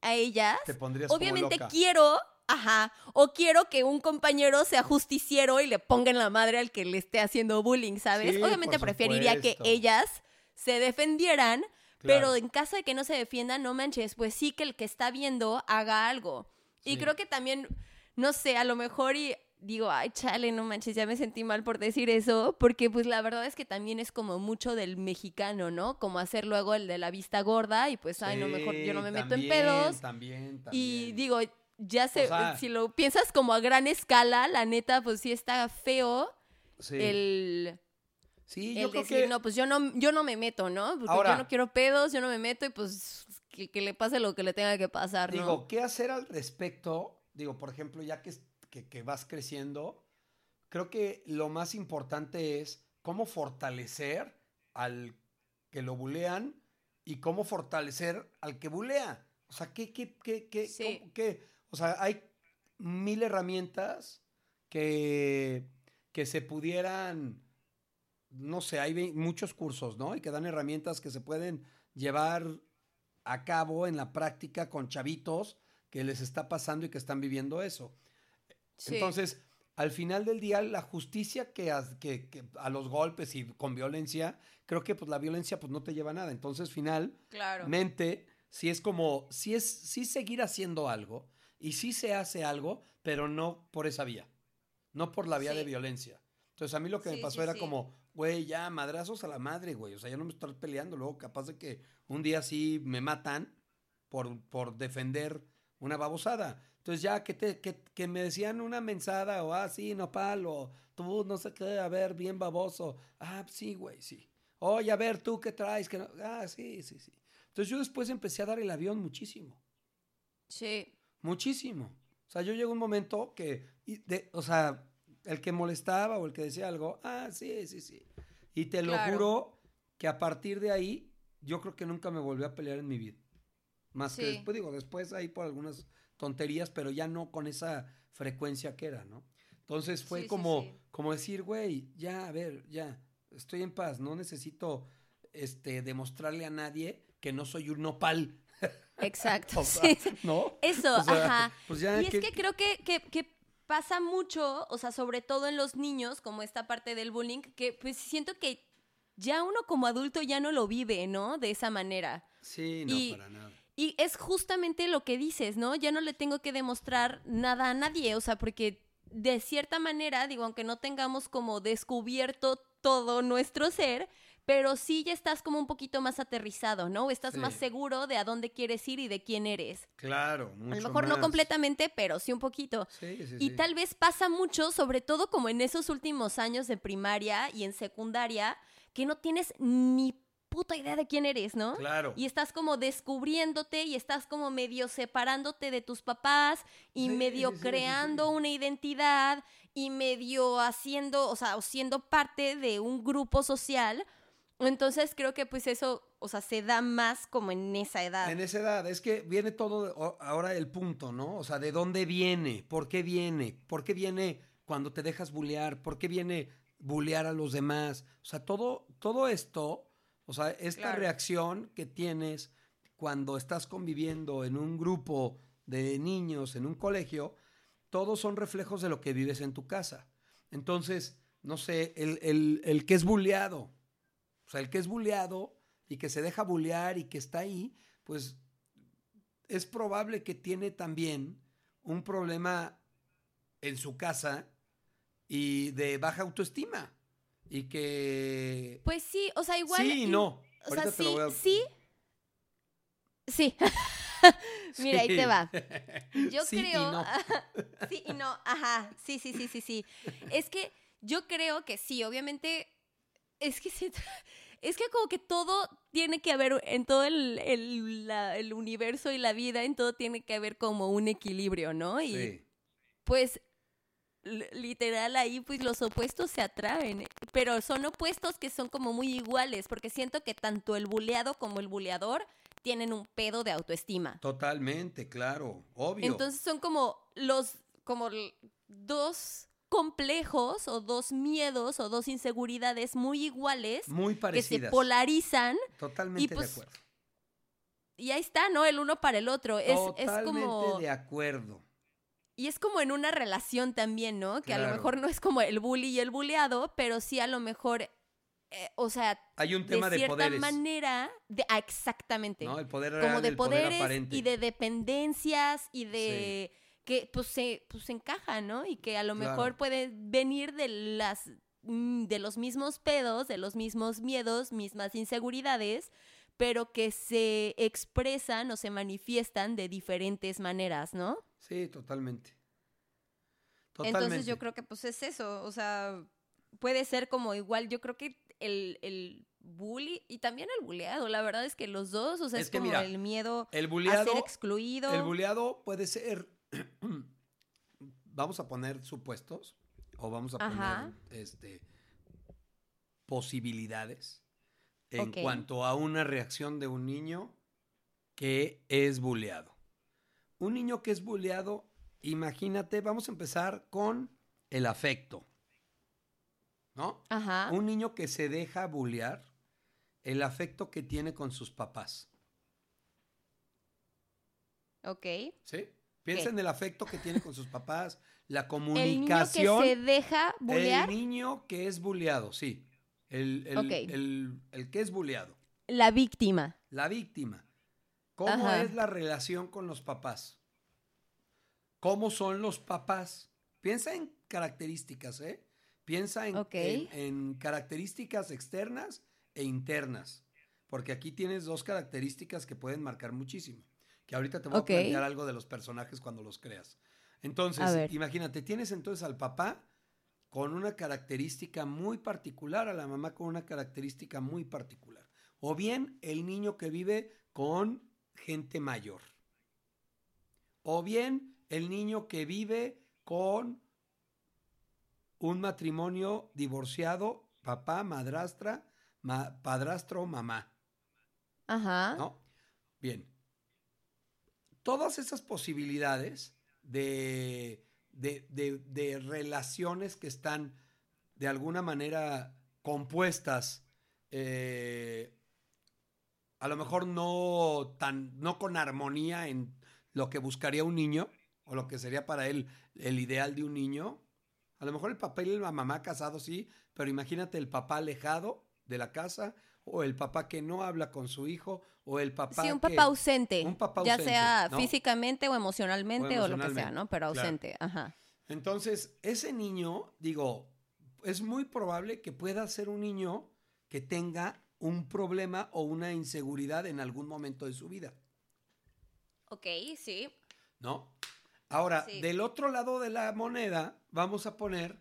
a ellas, Te pondrías obviamente como loca. quiero, ajá, o quiero que un compañero sea justiciero y le ponga en la madre al que le esté haciendo bullying, ¿sabes? Sí, obviamente preferiría que ellas se defendieran, Claro. pero en caso de que no se defiendan, no manches, pues sí que el que está viendo haga algo. Y creo que también, no sé, a lo mejor y digo, ay, chale, no manches, ya me sentí mal por decir eso, porque pues la verdad es que también es como mucho del mexicano, ¿no? Como hacer luego el de la vista gorda y pues, ay, no, mejor yo no me meto en pedos. También, también. Y digo, ya sé, O sea- si lo piensas como a gran escala, la neta, pues sí está feo Sí. el, Sí, el yo creo que... no, pues yo no, yo no me meto, ¿no? Porque Ahora- yo no quiero pedos, yo no me meto y pues que, que le pase lo que le tenga que pasar, ¿no? Digo, ¿qué hacer al respecto? Digo, por ejemplo, ya que, que, que vas creciendo, creo que lo más importante es cómo fortalecer al que lo bulean y cómo fortalecer al que bulea. O sea, ¿qué, qué, qué, qué, Sí. cómo- qué? O sea, hay mil herramientas que, que se pudieran, no sé, hay muchos cursos, ¿no? Y que dan herramientas que se pueden llevar a cabo en la práctica con chavitos que les está pasando y que están viviendo eso. Sí. Entonces, al final del día, la justicia que, as- que- que a los golpes y con violencia, creo que pues la violencia pues no te lleva a nada. Entonces, claro. finalmente, sí es como, sí es, sí seguir haciendo algo y sí se hace algo, pero no por esa vía, no por la vía de violencia. Entonces, a mí lo que me pasó sí, era como, güey, ya, madrazos a la madre, güey. O sea, ya no me estoy peleando. Luego, capaz de que un día sí me matan por, por defender una babosada. Entonces, ya que, te, que, que me decían una mensada o, ah, sí, nopal, o tú, no sé qué, a ver, bien baboso. Ah, sí, güey, sí. Oye, a ver, tú qué traes. Que no? Ah, sí, sí, sí. Entonces, yo después empecé a dar el avión muchísimo. Sí. Muchísimo. O sea, yo llegó un momento que, de- o sea, el que molestaba o el que decía algo, ah, sí, sí, sí. Y te lo Claro. juro que a partir de ahí, yo creo que nunca me volví a pelear en mi vida. Más que Sí. después, digo, después ahí por algunas tonterías, pero ya no con esa frecuencia que era, ¿no? Entonces fue Sí, como, sí. como decir, güey, ya, a ver, ya, estoy en paz, no necesito este, demostrarle a nadie que no soy un nopal. Exacto. O sea. ¿No? Eso, O sea, ajá. Pues ya Y es que- que creo que, que, que pasa mucho, o sea, sobre todo en los niños, como esta parte del bullying, que pues siento que ya uno como adulto ya no lo vive, ¿no? De esa manera. Sí, no, y- para nada. Y es justamente lo que dices, ¿no? Ya no le tengo que demostrar nada a nadie, o sea, porque de cierta manera, digo, aunque no tengamos como descubierto todo nuestro ser, pero sí ya estás como un poquito más aterrizado, ¿no? Estás Sí. más seguro de a dónde quieres ir y de quién eres. Claro, A mucho lo mejor no completamente, pero sí un poquito. Sí, sí, Y tal vez pasa mucho, sobre todo como en esos últimos años de primaria y en secundaria, que no tienes ni puta idea de quién eres, ¿no? Claro. Y estás como descubriéndote y estás como medio separándote de tus papás y Sí, medio sí, sí, sí, creando sí. una identidad y medio haciendo, o sea, o siendo parte de un grupo social. Entonces creo que pues eso, o sea, se da más como en esa edad. En esa edad, es que viene todo ahora el punto, ¿no? O sea, ¿de dónde viene? ¿Por qué viene? ¿Por qué viene cuando te dejas bulear? ¿Por qué viene bulear a los demás? O sea, todo, todo esto, o sea, esta Claro. reacción que tienes cuando estás conviviendo en un grupo de niños, en un colegio, todos son reflejos de lo que vives en tu casa. Entonces, no sé, el, el, el que es buleado, o sea, el que es buleado y que se deja bulear y que está ahí, pues es probable que tiene también un problema en su casa y de baja autoestima. Y que... Pues sí, o sea, igual... sí y no. O sea, sí, a- sí. Sí. Mira, ahí te va. Yo Sí y creo. no. sí y no. Ajá. Sí, sí, sí, sí, sí. Es que yo creo que sí, obviamente. Es que sí, es que como que todo tiene que haber, en todo el, el- la- el universo y la vida, en todo tiene que haber como un equilibrio, ¿no? Y Sí. pues literal ahí pues los opuestos se atraen, pero son opuestos que son como muy iguales, porque siento que tanto el buleado como el buleador tienen un pedo de autoestima. Totalmente, claro. Obvio. Entonces son como los como dos complejos o dos miedos o dos inseguridades muy iguales Muy que se parecidas. polarizan Totalmente y, pues, de acuerdo. y ahí está, ¿no? El uno para el otro. Es, es Totalmente como de acuerdo. Y es como en una relación también, ¿no? Que a lo mejor no es como el bully y el bulleado, pero sí a lo mejor, eh, o sea, Hay un tema de de, cierta poderes. manera, de, ah, exactamente, ¿no? El poder real, como de el poderes y de dependencias y de que pues se, pues se encaja, ¿no? Y que a lo Claro. mejor puede venir de las mm, de los mismos pedos, de los mismos miedos, mismas inseguridades, pero que se expresan o se manifiestan de diferentes maneras, ¿no? Sí, totalmente. Totalmente. Entonces yo creo que pues es eso, o sea, puede ser como igual, yo creo que el, el bully y también el bulleado, la verdad es que los dos, o sea, Es es, que como mira, el miedo El a buleado, ser excluido. el buleado puede ser, vamos a poner supuestos, o vamos a Ajá. poner este, posibilidades en cuanto a una reacción de un niño que es bulleado. Un niño que es bulleado, imagínate, vamos a empezar con el afecto. ¿No? Ajá. Un niño que se deja bullear, el afecto que tiene con sus papás. Ok. ¿Sí? Piensa en el afecto que tiene con sus papás, la El niño que comunicación. se deja bullear, El niño que es bulleado, sí. El, el- el- el que es bulleado. la víctima. La víctima. ¿Cómo Ajá. es la relación con los papás? ¿Cómo son los papás? Piensa en características, ¿eh? Piensa en, en- en características externas e internas. Porque aquí tienes dos características que pueden marcar muchísimo. Que ahorita te voy a plantear algo de los personajes cuando los creas. Entonces, imagínate, tienes entonces al papá con una característica muy particular, a la mamá con una característica muy particular. O bien el niño que vive con gente mayor. O bien el niño que vive con un matrimonio divorciado, papá, madrastra, ma- padrastro, mamá. Ajá. ¿No? Bien. Todas esas posibilidades de, de, de- de relaciones que están de alguna manera compuestas, eh, a lo mejor no tan, no con armonía en lo que buscaría un niño, o lo que sería para él el ideal de un niño. A lo mejor el papá y la mamá casados sí, pero imagínate el papá alejado de la casa, o el papá que no habla con su hijo, o el papá sí, un que- papá ausente. un papá ya ausente, sea ¿no? físicamente o emocionalmente O o, lo que sea, ¿no? Pero claro. ausente. Ajá. Entonces, ese niño, digo, es muy probable que pueda ser un niño que tenga un problema o una inseguridad en algún momento de su vida, Ok, sí. ¿no? Ahora, Sí. del otro lado de la moneda, vamos a poner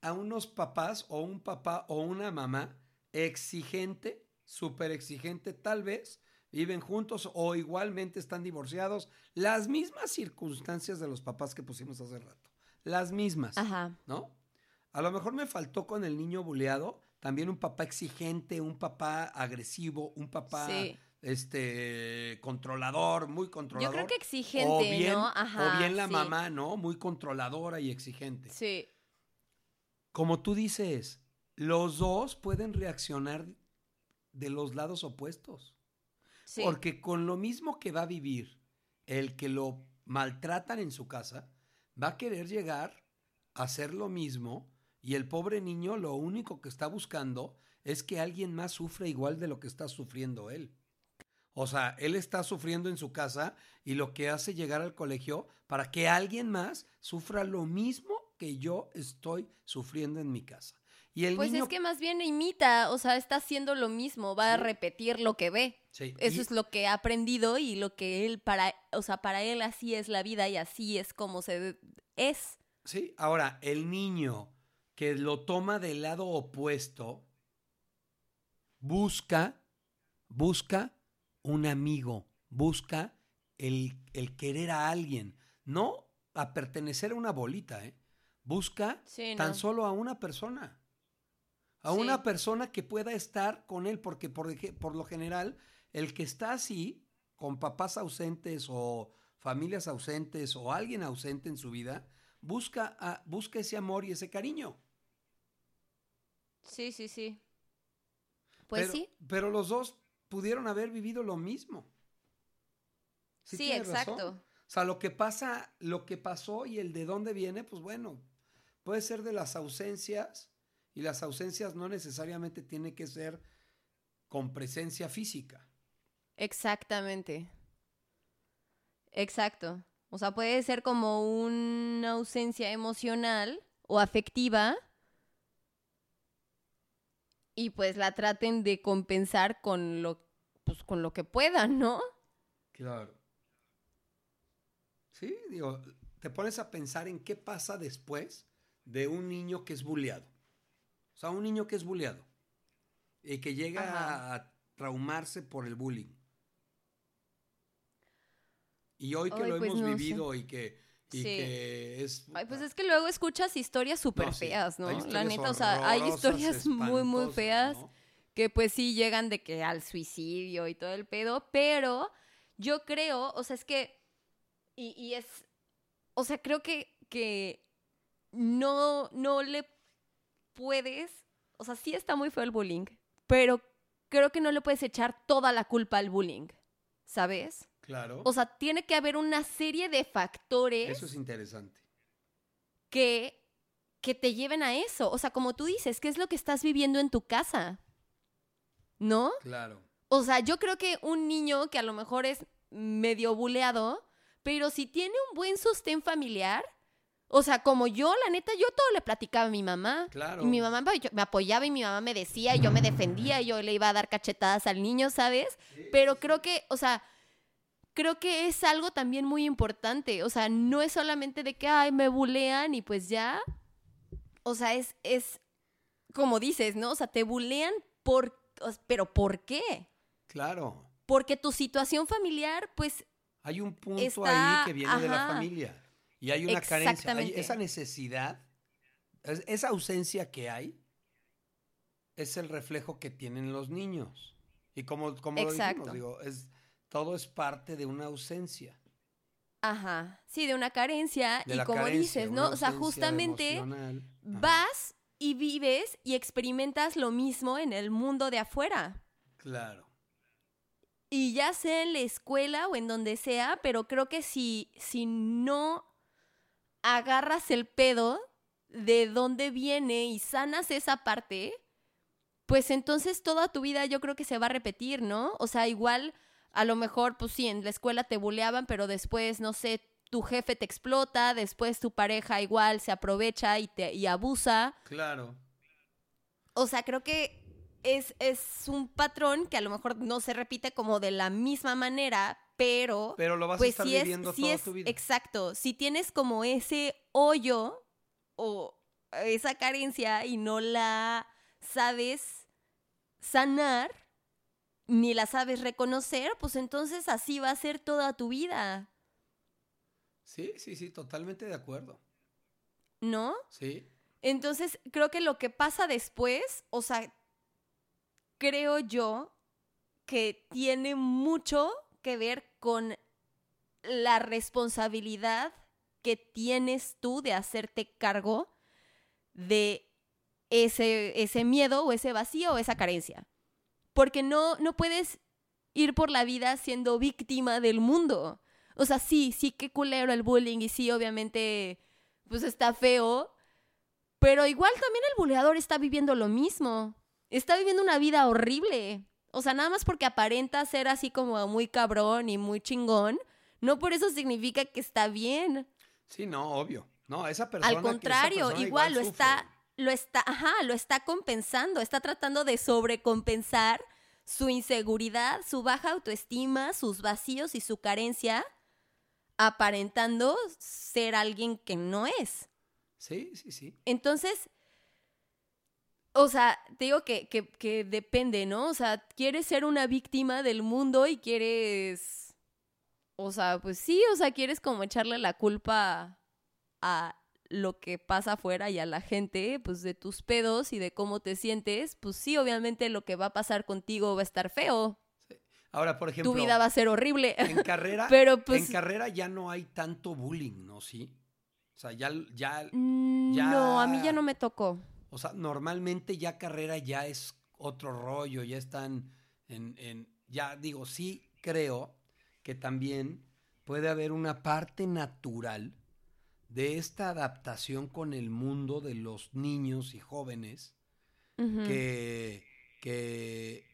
a unos papás o un papá o una mamá exigente, súper exigente, tal vez viven juntos o igualmente están divorciados, las mismas circunstancias de los papás que pusimos hace rato, las mismas. Ajá. ¿no? A lo mejor me faltó con el niño buleado también un papá exigente, un papá agresivo, un papá Sí. este controlador, muy controlador. Yo creo que exigente, o bien, ¿no? Ajá. o bien la sí. mamá, ¿no? Muy controladora y exigente. Sí. Como tú dices, los dos pueden reaccionar de los lados opuestos. Sí. Porque con lo mismo que va a vivir el que lo maltratan en su casa, va a querer llegar a hacer lo mismo y el pobre niño lo único que está buscando es que alguien más sufra igual de lo que está sufriendo él. O sea, él está sufriendo en su casa y lo que hace llegar al colegio para que alguien más sufra lo mismo que yo estoy sufriendo en mi casa. Y el Pues niño es que más bien imita, o sea, está haciendo lo mismo, va a repetir lo que ve. Sí, Eso y- es lo que ha aprendido y lo que él para, o sea, para él así es la vida y así es como se es. Sí, ahora, el niño que lo toma del lado opuesto busca, busca un amigo, busca el, el querer a alguien, no a pertenecer a una bolita, ¿eh? Busca Sí, tan ¿no? solo a una persona. A Sí. una persona que pueda estar con él, porque por, por lo general, el que está así, con papás ausentes o familias ausentes o alguien ausente en su vida, busca, a- busca ese amor y ese cariño. Sí, sí, sí. Pues pero, sí. Pero los dos pudieron haber vivido lo mismo. Sí, razón. exacto. O sea, lo que pasa, lo que pasó y el de dónde viene, pues bueno, puede ser de las ausencias y las ausencias no necesariamente tiene que ser con presencia física. Exactamente. Exacto. O sea, puede ser como una ausencia emocional o afectiva y pues la traten de compensar con lo, pues, con lo que puedan, ¿no? Claro. Sí, digo, te pones a pensar en qué pasa después de un niño que es bulleado. O sea, un niño que es bulleado y que llega Ajá. a traumarse por el bullying. Y hoy que Ay, lo pues hemos no sé. vivido y que y Sí. que es... Ay, pues es que luego escuchas historias súper No, sí, feas, ¿no? hay La historias neta, o sea, hay historias muy, muy feas ¿no? que pues sí llegan de que al suicidio y todo el pedo, pero yo creo, o sea, es que, y, y es, o sea, creo que, que no, no le puedes, o sea, sí está muy feo el bullying, pero creo que no le puedes echar toda la culpa al bullying, ¿sabes? Claro. O sea, tiene que haber una serie de factores Eso es interesante. que, que te lleven a eso. O sea, como tú dices, ¿qué es lo que estás viviendo en tu casa? ¿No? Claro. O sea, yo creo que un niño que a lo mejor es medio buleado, pero si tiene un buen sostén familiar, o sea, como yo, la neta, yo todo le platicaba a mi mamá. Claro. Y mi mamá me apoyaba y mi mamá me decía, y yo me defendía, y yo le iba a dar cachetadas al niño, ¿sabes? Pero creo que, o sea, creo que es algo también muy importante. O sea, no es solamente de que, ay, me bulean y pues ya. O sea, es, es como dices, ¿no? O sea, te bulean por, pero ¿por qué? Claro. Porque tu situación familiar, pues, Hay un punto Está- ahí que viene de la familia. Y hay una carencia. Hay esa necesidad, es- esa ausencia que hay, es el reflejo que tienen los niños. Y como, como lo dijimos, digo, es, todo es parte de una ausencia. ajá, sí, de una carencia. De y como carencia, dices, ¿no? O sea, justamente vas y vives y experimentas lo mismo en el mundo de afuera. Claro. Y ya sea en la escuela o en donde sea, pero creo que si, si no agarras el pedo de dónde viene y sanas esa parte, pues entonces toda tu vida yo creo que se va a repetir, ¿no? O sea, igual a lo mejor, pues sí, en la escuela te buleaban, pero después, no sé, tu jefe te explota, después tu pareja igual se aprovecha y, te, y abusa. Claro. O sea, creo que es, es un patrón que a lo mejor no se repite como de la misma manera, pero, Pero lo vas a pues estar sí es, viviendo toda es tu vida. exacto. Si tienes como ese hoyo o esa carencia y no la sabes sanar, ni la sabes reconocer, pues entonces así va a ser toda tu vida, Sí, sí, sí, totalmente de acuerdo. ¿no? Sí. Entonces, creo que lo que pasa después, o sea, creo yo que tiene mucho que ver con la responsabilidad que tienes tú de hacerte cargo de ese, ese miedo o ese vacío o esa carencia. Porque no, no puedes ir por la vida siendo víctima del mundo. O sea, sí, sí, qué culero el bullying y sí, obviamente, pues está feo, pero igual también el buleador está viviendo lo mismo. Está viviendo una vida horrible. O sea, nada más porque aparenta ser así como muy cabrón y muy chingón, no por eso significa que está bien. Sí, no, obvio. No, esa persona. Al contrario, persona igual, lo sufre. está, lo está, ajá, lo está compensando, está tratando de sobrecompensar su inseguridad, su baja autoestima, sus vacíos y su carencia, aparentando ser alguien que no es. Sí, sí, sí. Entonces, o sea, te digo que, que, que depende, ¿no? O sea, quieres ser una víctima del mundo y quieres, o sea, pues sí, o sea, quieres como echarle la culpa a lo que pasa afuera y a la gente, pues de tus pedos y de cómo te sientes, pues sí, obviamente lo que va a pasar contigo va a estar feo. Ahora, por ejemplo. Tu vida va a ser horrible. En carrera, Pero, pues- en carrera ya no hay tanto bullying, ¿no? Sí. O sea, ya, ya, Mm, Ya- No, a mí ya no me tocó. O sea, normalmente ya carrera ya es otro rollo, ya están en, en, ya digo, sí creo que también puede haber una parte natural de esta adaptación con el mundo de los niños y jóvenes que, que,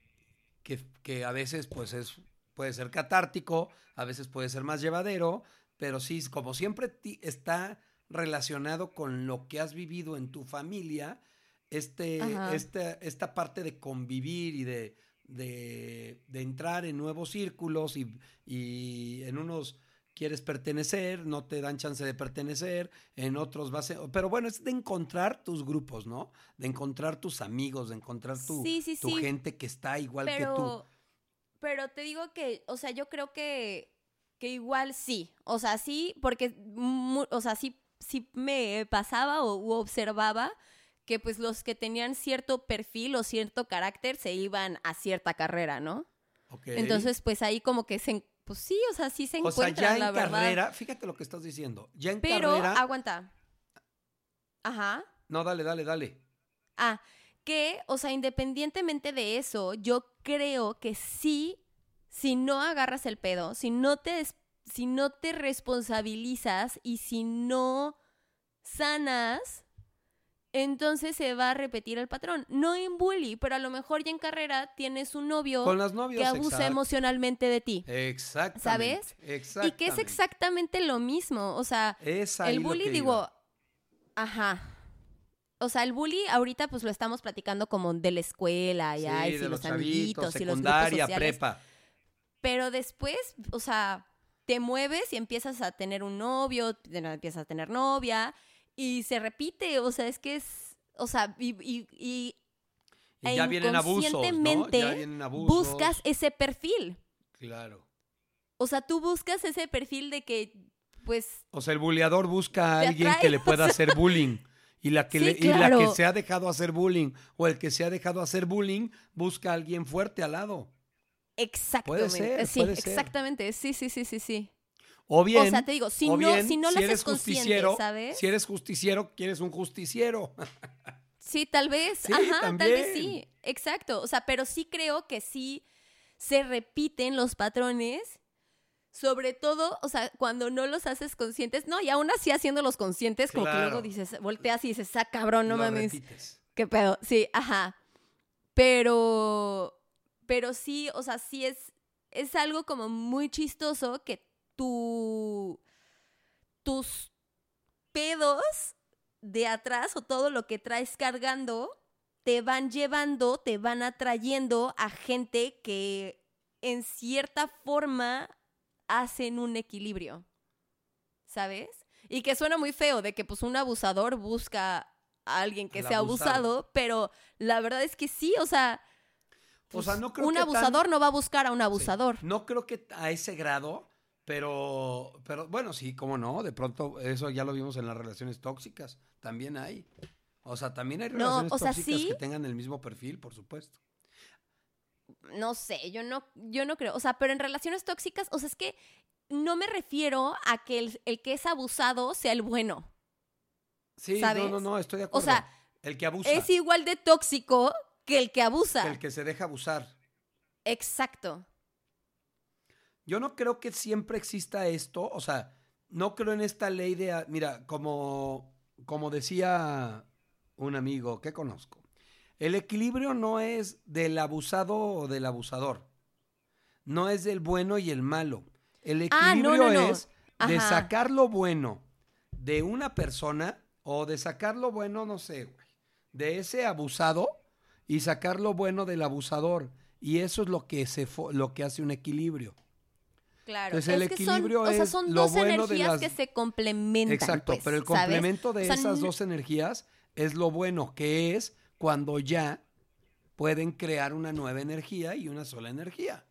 que, que a veces pues es, puede ser catártico, a veces puede ser más llevadero, pero sí, como siempre está relacionado con lo que has vivido en tu familia, este, este- esta parte de convivir y de, de, de entrar en nuevos círculos y, y en unos quieres pertenecer, no te dan chance de pertenecer, en otros vas a... Pero bueno, es de encontrar tus grupos, ¿no? De encontrar tus amigos, de encontrar tu, Sí, sí, tu sí. gente que está igual que tú. pero, te digo que, o sea, yo creo que, que igual sí, o sea, sí, porque, o sea, sí, sí me pasaba o u observaba que pues los que tenían cierto perfil o cierto carácter se iban a cierta carrera, ¿no? Entonces, pues ahí como que se, pues sí, o sea, sí se o sea, encuentran, ya la en verdad. carrera, fíjate lo que estás diciendo. Ya en Pero, carrera. aguanta. Ajá. No, dale, dale, dale. Ah, que, o sea, independientemente de eso, yo creo que sí, si no agarras el pedo, si no te, si no te responsabilizas y si no sanas, entonces se va a repetir el patrón. No en bully, pero a lo mejor ya en carrera tienes un novio Con las novios. que abusa emocionalmente de ti. Exactamente. ¿Sabes? Exactamente. Y que es exactamente lo mismo. O sea, Es el bully, digo, iba. ajá. O sea, el bully ahorita pues lo estamos platicando como de la escuela y, Sí, de sí, los los amiguitos y los grupos secundaria, sociales. prepa. Pero después, o sea, te mueves y empiezas a tener un novio, empiezas a tener novia y se repite. O sea, es que es, o sea, y, y- y Y E ya vienen abusos, Ya vienen abusos. buscas ese perfil. Claro. O sea, tú buscas ese perfil de que, pues, O sea, el buleador busca a alguien atrae, que le o pueda sea. hacer bullying. Y la, que Sí, le- y la que se ha dejado hacer bullying o el que se ha dejado hacer bullying busca a alguien fuerte al lado. Exactamente. ser, sí, puede ser. exactamente. Sí, sí, sí, sí, sí. O bien, o sea, te digo, si no, bien, si no lo haces consciente, justiciero, ¿sabes? si eres justiciero, quieres un justiciero. Sí, tal vez. Sí, Ajá, tal vez también. sí. Exacto. O sea, pero sí creo que sí se repiten los patrones. Sobre todo, o sea, cuando no los haces conscientes. No, y aún así haciéndolos conscientes, como que luego dices, volteas y dices, ah, cabrón, no Lo mames. repites. ¿Qué pedo? Sí, ajá. Pero, pero sí, o sea, sí es, es algo como muy chistoso que tu, tus pedos de atrás o todo lo que traes cargando te van llevando, te van atrayendo a gente que en cierta forma hacen un equilibrio, ¿sabes? Y que suena muy feo de que pues un abusador busca a alguien que sea abusado. abusado, pero la verdad es que sí, o sea, O sea, pues, no creo un que tan- abusador no va a buscar a un Sí. abusador. No creo que a ese grado, pero, pero bueno, sí, cómo no, de pronto eso ya lo vimos en las relaciones tóxicas, también hay. O sea, también hay No, relaciones o sea, tóxicas sí. que tengan el mismo perfil, por supuesto. No sé, yo no, yo no creo. O sea, pero en relaciones tóxicas, o sea, es que no me refiero a que el, el que es abusado sea el bueno. Sí, ¿Sabes? no, no, no, estoy de O acuerdo. sea, el que abusa, Es igual de tóxico que el que abusa. el que se deja abusar. Exacto. Yo no creo que siempre exista esto, o sea, no creo en esta ley de, a- mira, como, como decía un amigo que conozco, el equilibrio no es del abusado o del abusador, no es del bueno y el malo. El Ah, no, equilibrio no, no. es de sacar lo bueno de una persona o de sacar lo bueno, no sé, güey, de ese abusado y sacar lo bueno del abusador. Y eso es lo que, se lo que hace un equilibrio. Claro. Entonces, el es que equilibrio son, o sea, es son lo dos bueno de energías las- que se complementan. Exacto, pues, pero el ¿sabes? complemento de O sea, esas dos energías es lo bueno, que es cuando ya pueden crear una nueva energía y una sola energía.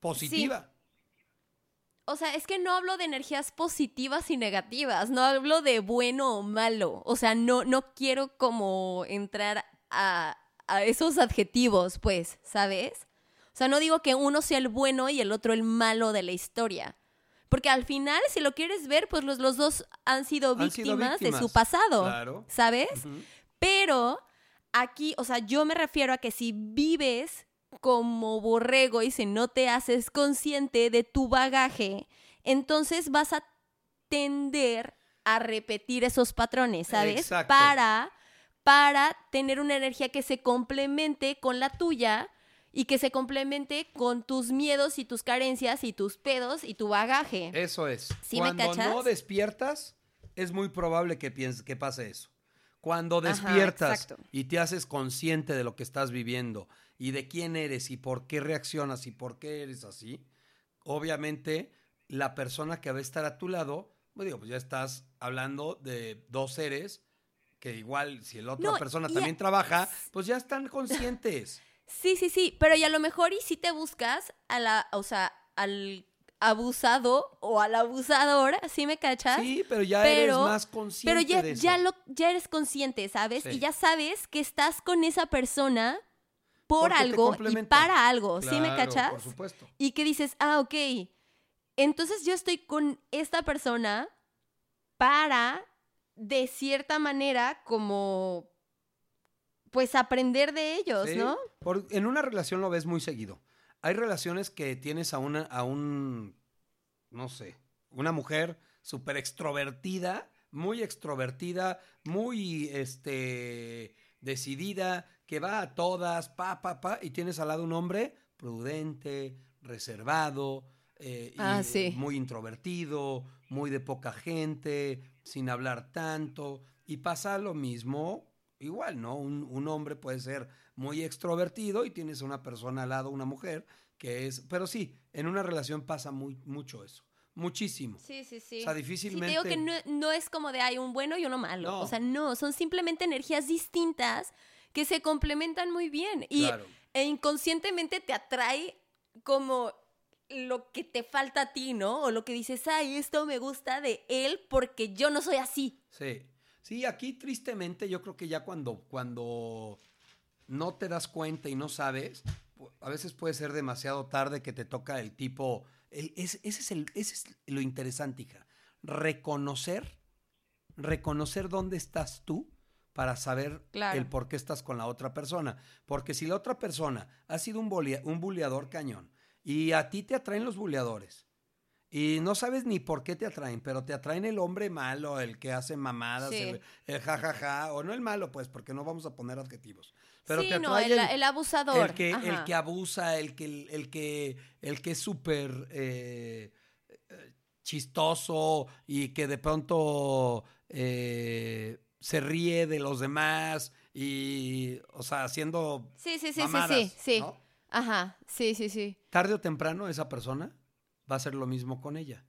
Positiva. O sea, es que no hablo de energías positivas y negativas, no hablo de bueno o malo. O sea, no, no quiero como entrar a, a esos adjetivos, pues, ¿sabes? O sea, no digo que uno sea el bueno y el otro el malo de la historia. Porque al final, si lo quieres ver, pues los, los dos han sido, Han sido víctimas de su pasado, claro. ¿sabes? Pero aquí, o sea, yo me refiero a que si vives como borrego y si no te haces consciente de tu bagaje, entonces vas a tender a repetir esos patrones, ¿sabes? Exacto. Para para tener una energía que se complemente con la tuya y que se complemente con tus miedos y tus carencias y tus pedos y tu bagaje. Eso es. ¿Sí me Cuando cachas? no despiertas, es muy probable que piense que pase eso. Cuando despiertas y te haces consciente de lo que estás viviendo y de quién eres y por qué reaccionas y por qué eres así, obviamente la persona que va a estar a tu lado, pues digo, pues ya estás hablando de dos seres que igual si la otra No, persona a- también trabaja, pues ya están conscientes. Sí, sí, sí, pero y a lo mejor y si te buscas a la, o sea, al, abusado o al abusador, ¿sí me cachas? Sí, pero ya eres más consciente Pero ya, de eso. ya, lo, ya eres consciente, ¿sabes? Sí. Y ya sabes que estás con esa persona por Porque algo y para algo, ¿sí me cachas? Por supuesto. Y que dices, ah, ok, entonces yo estoy con esta persona para, de cierta manera, como, pues aprender de ellos, Sí, ¿no? por- en una relación lo ves muy seguido. Hay relaciones que tienes a una, a un, no sé, una mujer súper extrovertida, muy extrovertida, muy, este, decidida, que va a todas, pa, pa, pa, y tienes al lado un hombre prudente, reservado, eh, y, Ah, sí. muy introvertido, muy de poca gente, sin hablar tanto, y pasa lo mismo igual, ¿no? Un, un hombre puede ser muy extrovertido y tienes una persona al lado, una mujer, que es... Pero sí, en una relación pasa muy, mucho eso. Muchísimo. Sí, sí, sí. O sea, Sí, difícilmente... te digo que no, no es como de hay un bueno y uno malo. No. O sea, no, son simplemente energías distintas que se complementan muy bien. Y Claro. e inconscientemente te atrae como lo que te falta a ti, ¿no? O lo que dices, ay, esto me gusta de él porque yo no soy así. Sí. Sí, aquí tristemente yo creo que ya cuando, cuando no te das cuenta y no sabes, a veces puede ser demasiado tarde que te toca el tipo... el- ese, ese es el, ese es lo interesante, hija. Reconocer, reconocer dónde estás tú para saber Claro. el por qué estás con la otra persona. Porque si la otra persona ha sido un, bulea- un buleador cañón y a ti te atraen los buleadores y no sabes ni por qué te atraen, pero te atraen el hombre malo, el que hace mamadas, Sí. el, el jajaja, o no el malo, pues, porque no vamos a poner adjetivos. Pero sí, te no, el, el, el abusador. el que, el que abusa, el que, el que, el que es súper eh, eh, chistoso y que de pronto eh, se ríe de los demás y, o sea, haciendo Sí, sí, sí, sí, mamadas, sí, sí. ¿no? Ajá, sí, sí, sí. tarde o temprano esa persona va a hacer lo mismo con ella.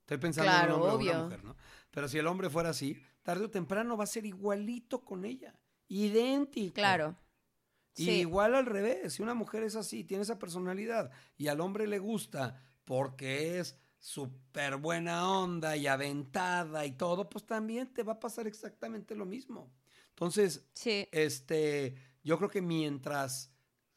Estoy pensando en un hombre o una mujer, ¿no? Pero si el hombre fuera así, tarde o temprano va a ser igualito con ella. Idéntico. Claro. Y Sí. igual al revés, si una mujer es así, tiene esa personalidad y al hombre le gusta porque es súper buena onda y aventada y todo, pues también te va a pasar exactamente lo mismo. Entonces, Sí. este, yo creo que mientras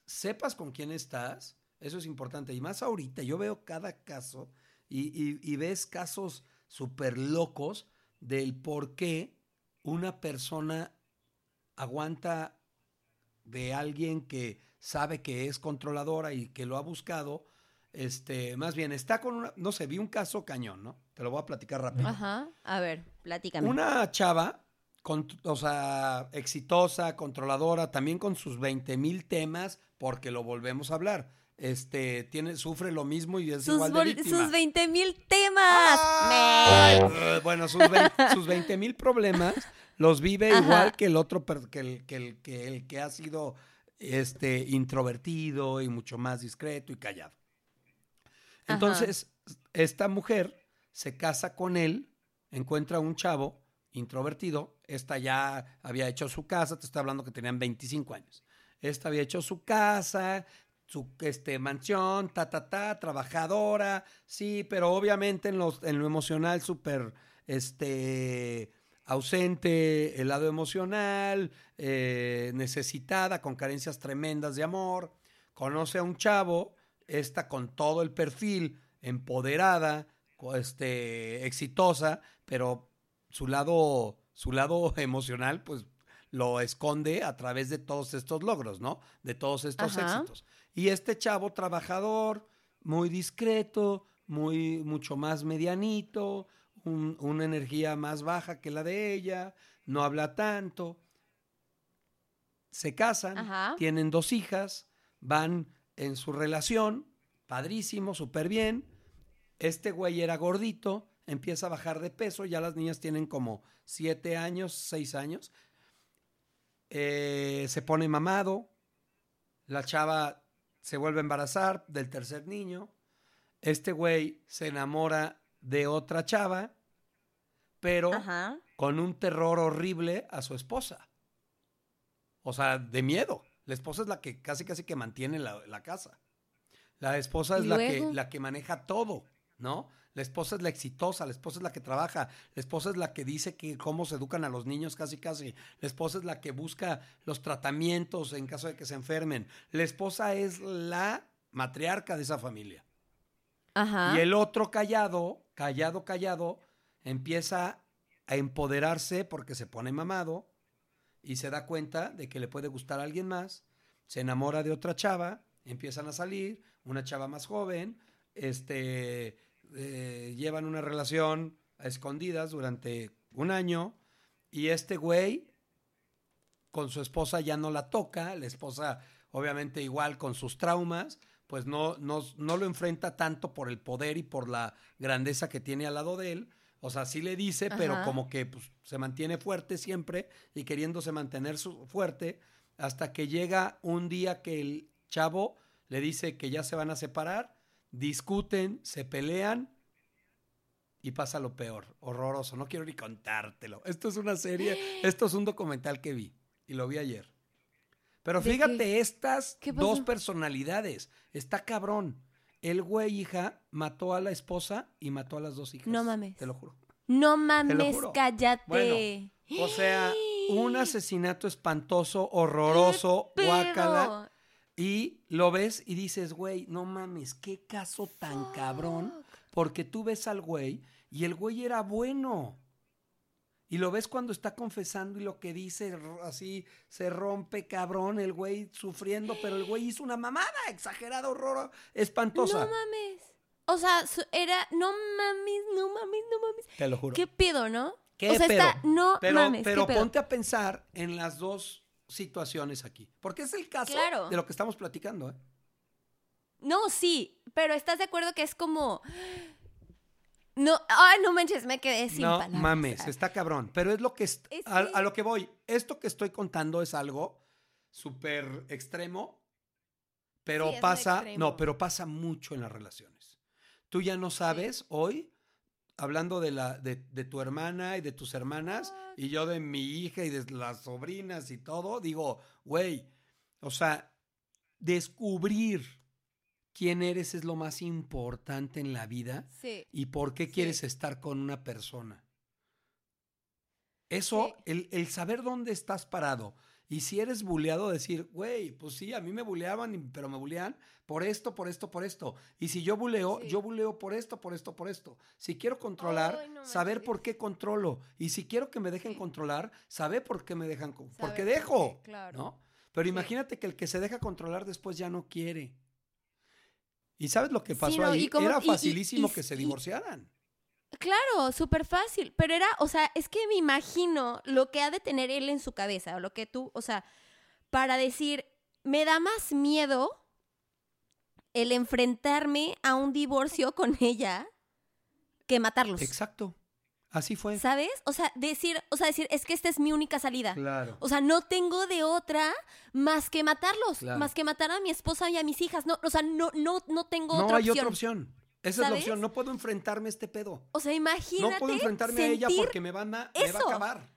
sepas con quién estás, eso es importante. Y más ahorita, yo veo cada caso y, y- y ves casos súper locos del por qué una persona aguanta de alguien que sabe que es controladora y que lo ha buscado. Este, más bien, está con una, no sé, vi un caso cañón, ¿no? Te lo voy a platicar rápido. Ajá. A ver, platícame. Una chava, con- o sea, exitosa, controladora, también con sus 20 mil temas, porque lo volvemos a hablar. Este, tiene, sufre lo mismo y es sus, igual de víctima. sus 20 mil temas. Eh, Bueno, sus 20 sus 20 mil problemas los vive Ajá. igual que el otro, que el, que el, que el que ha sido este, introvertido y mucho más discreto y callado. Entonces, esta mujer se casa con él, encuentra un chavo introvertido, esta ya había hecho su casa, te estoy hablando que tenían 25 años. Esta había hecho su casa, su este, mansión, ta, ta, ta, trabajadora, sí, pero obviamente en, los, en lo emocional súper este, ausente, el lado emocional, eh, necesitada, con carencias tremendas de amor. Conoce a un chavo, esta con todo el perfil, empoderada, este, exitosa, pero su lado, su lado emocional, pues lo esconde a través de todos estos logros, ¿no? De todos estos Ajá. éxitos. Y este chavo trabajador, muy discreto, muy, mucho más medianito, un- una energía más baja que la de ella, no habla tanto. Se casan, Ajá. tienen dos hijas, van en su relación, padrísimo, súper bien. Este güey era gordito, empieza a bajar de peso, ya las niñas tienen como siete años, seis años. Eh, se pone mamado, la chava se vuelve a embarazar del tercer niño. Este güey se enamora de otra chava, pero Ajá. con un terror horrible a su esposa. O sea, de miedo. La esposa es la que casi casi que mantiene la, la casa. La esposa es ¿Y la que, la que maneja todo, ¿no? La esposa es la exitosa, la esposa es la que trabaja, la esposa es la que dice que cómo se educan a los niños casi casi, la esposa es la que busca los tratamientos en caso de que se enfermen, la esposa es la matriarca de esa familia. Ajá. Y el otro callado, callado, callado, empieza a empoderarse porque se pone mamado y se da cuenta de que le puede gustar a alguien más, se enamora de otra chava, empiezan a salir, una chava más joven, este, eh, llevan una relación a escondidas durante un año y este güey con su esposa ya no la toca, la esposa obviamente igual con sus traumas, pues no, no, no lo enfrenta tanto por el poder y por la grandeza que tiene al lado de él. O sea, sí le dice, pero como que pues, se mantiene fuerte siempre y queriéndose mantener su- fuerte hasta que llega un día que el chavo le dice que ya se van a separar, discuten, se pelean y pasa lo peor, horroroso. No quiero ni contártelo. Esto es una serie, esto es un documental que vi y lo vi ayer. Pero ¿De fíjate estas ¿Qué dos personalidades. Está cabrón. El güey, hija, mató a la esposa y mató a las dos hijas. No mames. Te lo juro. No mames, juro. cállate. Bueno, O sea, un asesinato espantoso, horroroso, ¿Qué guácala. pedo? Y lo ves y dices, güey, no mames, qué caso tan cabrón. Porque tú ves al güey y el güey era bueno. Y lo ves cuando está confesando y lo que dice así se rompe cabrón, el güey sufriendo, pero el güey hizo una mamada exagerada, horror, espantosa. No mames. O sea, era, no mames, no mames, no mames. Te lo juro. ¿Qué pedo, no? ¿Qué o sea, pedo? está, no pero mames, pero ¿qué pedo? ponte a pensar en las dos situaciones aquí. Porque es el caso Claro. de lo que estamos platicando. ¿eh? No, sí, pero ¿estás de acuerdo que es como... No, ay, no manches, me quedé sin no palabras. mames, está cabrón. Pero es lo que Es a, a lo que voy. Esto que estoy contando es algo súper extremo, pero Sí, pasa, extremo. no, pero pasa mucho en las relaciones. Tú ya no sabes hoy, hablando de la, de, de tu hermana y de tus hermanas, y yo de mi hija y de las sobrinas y todo, digo, güey, o sea, descubrir quién eres es lo más importante en la vida Sí. y por qué Sí. quieres estar con una persona. Eso, Sí. el, el saber dónde estás parado. Y si eres buleado, decir, güey, pues sí, a mí me buleaban, pero me bulean por esto, por esto, por esto. Y si yo buleo, Sí. yo buleo por esto, por esto, por esto. Si quiero controlar, Ay, no saber por qué controlo. Y si quiero que me dejen Sí. controlar, saber por qué me dejan, Saber porque por dejo, qué, claro. ¿no? Pero imagínate que el que se deja controlar después ya no quiere. ¿Y sabes lo que Sí, pasó no, ahí? como- Era y- facilísimo y- que se divorciaran. Claro, súper fácil. Pero era, o sea, es que me imagino lo que ha de tener él en su cabeza, o lo que tú, o sea, para decir, me da más miedo el enfrentarme a un divorcio con ella que matarlos. Exacto. Así fue. ¿Sabes? O sea, decir, o sea, decir, es que esta es mi única salida. Claro. O sea, no tengo de otra más que matarlos, Claro. más que matar a mi esposa y a mis hijas. No, o sea, no, no, no tengo No otra hay opción. otra opción. Esa es la opción. No puedo enfrentarme a este pedo. O sea, imagínate No puedo enfrentarme a ella porque me, van a, me va a acabar.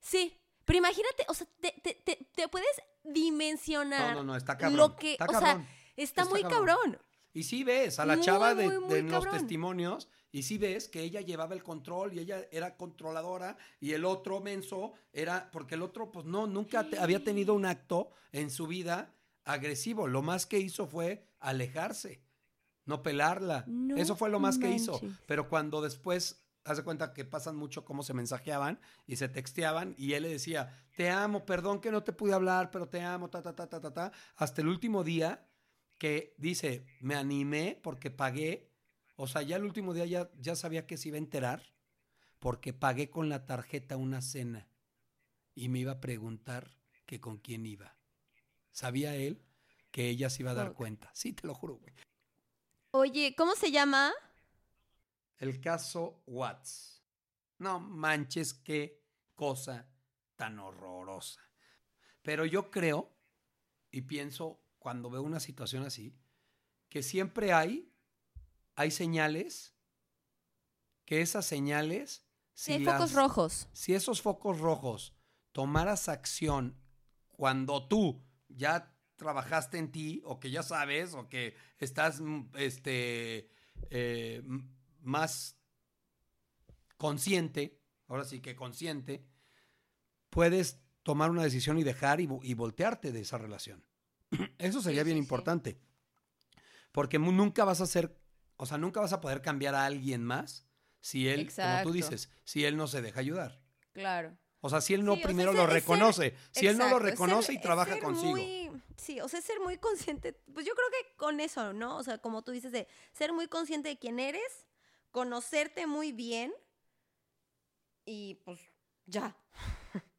Sí, pero imagínate, o sea, te, te, te, te puedes dimensionar No, no, no, está cabrón. lo que, está o sea, cabrón. está, Está muy cabrón. cabrón. Y sí ves a la Muy, chava de, muy, muy de los testimonios, y sí ves que ella llevaba el control y ella era controladora, y el otro menso era, porque el otro, pues no, nunca te- había tenido un acto en su vida agresivo. Lo más que hizo fue alejarse, no pelarla. No Eso fue lo más que hizo. Pero cuando después, haz de cuenta que pasan mucho cómo se mensajeaban y se texteaban, y él le decía, te amo, perdón que no te pude hablar, pero te amo, ta, ta, ta, ta, ta, ta, hasta el último día que dice, me animé porque pagué, o sea, ya el último día ya, ya sabía que se iba a enterar, porque pagué con la tarjeta una cena y me iba a preguntar que con quién iba. Sabía él que ella se iba a dar cuenta. Sí, te lo juro, güey. Oye, ¿cómo se llama? El caso Watts. No manches, qué cosa tan horrorosa. Pero yo creo y pienso cuando veo una situación así, que siempre hay, hay señales, que esas señales, Sí, si, hay focos rojos. si esos focos rojos tomaras acción cuando tú ya trabajaste en ti o que ya sabes o que estás mm, este, eh, más consciente, ahora sí que consciente, puedes tomar una decisión y dejar y voltearte de esa relación. Eso sería Sí, bien sí, sí. importante. Porque nunca vas a hacer, o sea, nunca vas a poder cambiar a alguien más si él, como Exacto. tú dices, si él no se deja ayudar. Claro. O sea, si él no Sí, o sea, primero lo ser- ser- reconoce, si él no lo reconoce ser- y trabaja ser consigo. muy- sí, o sea, es ser muy consciente. Pues yo creo que con eso, ¿no? O sea, como tú dices, de ser muy consciente de quién eres, conocerte muy bien y pues ya.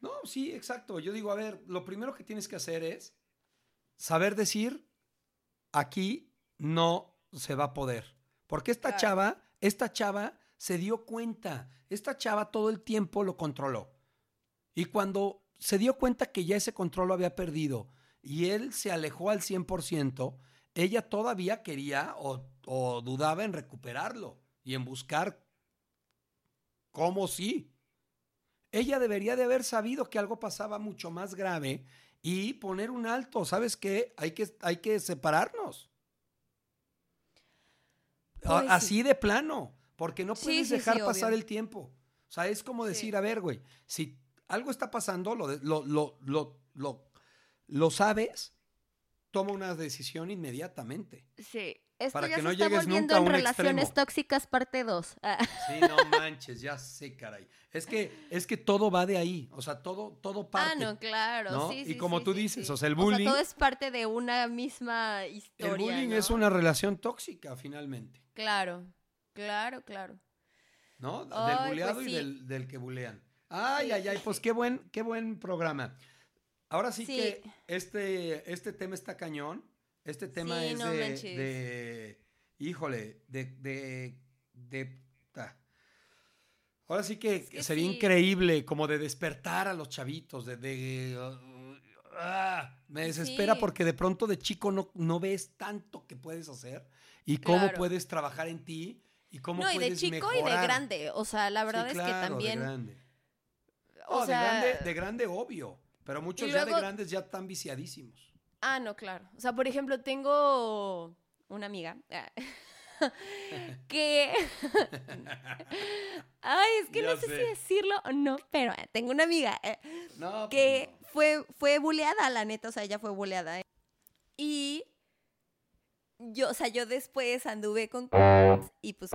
No, sí, exacto. Yo digo, a ver, lo primero que tienes que hacer es saber decir, aquí no se va a poder. Porque esta Claro. chava, esta chava se dio cuenta, esta chava todo el tiempo lo controló. Y cuando se dio cuenta que ya ese control lo había perdido y él se alejó al 100%, ella todavía quería o, o dudaba en recuperarlo y en buscar cómo sí. Ella debería de haber sabido que algo pasaba mucho más grave y poner un alto. ¿Sabes qué? Hay que, hay que separarnos. A- Pues sí. Así de plano. Porque no puedes sí, dejar pasar obvio. el tiempo. O sea, es como decir, a ver, güey, si algo está pasando, lo, lo, lo, lo, lo sabes, toma una decisión inmediatamente. Sí. Esto Para ya que se no está llegues volviendo nunca a en un relaciones extremo. tóxicas parte 2. Sí, no manches, ya sé, caray. Es que, es que todo va de ahí. O sea, todo, todo Ah, parte. no, claro. ¿no? Sí, Y sí, como sí, tú sí, dices, sí. o sea, el bullying- todo es parte de una misma historia. El bullying ¿no? es una relación tóxica, finalmente. Claro, claro, claro. ¿No? del Ay, pues buleado y sí. del, del que bulean. Ay, Sí, ay, sí, ay, pues qué buen, qué buen programa. Ahora sí, Sí. que este, este tema está cañón. Este tema Sí, es no de, de- híjole, de, de, de- ah. Ahora sí que, Es que sería sí. increíble como de despertar a los chavitos, de, de, ah, me desespera Sí. porque de pronto de chico no, no ves tanto que puedes hacer y cómo Claro. puedes trabajar en ti y cómo No, y de puedes chico y de mejorar. grande. O sea, la verdad Sí, es claro, que de también. grande. O Oh, sea, de grande, de grande, obvio. Pero muchos Y ya de luego- grandes ya están viciadísimos. Ah, no, claro. O sea, por ejemplo, tengo una amiga ah, que. Ay, es que Ya no sé, sé. si decirlo o no, pero eh, tengo una amiga eh, No, pues que no. fue, fue buleada, la neta, o sea, ella fue buleada. eh. Y yo, o sea, yo después anduve con y pues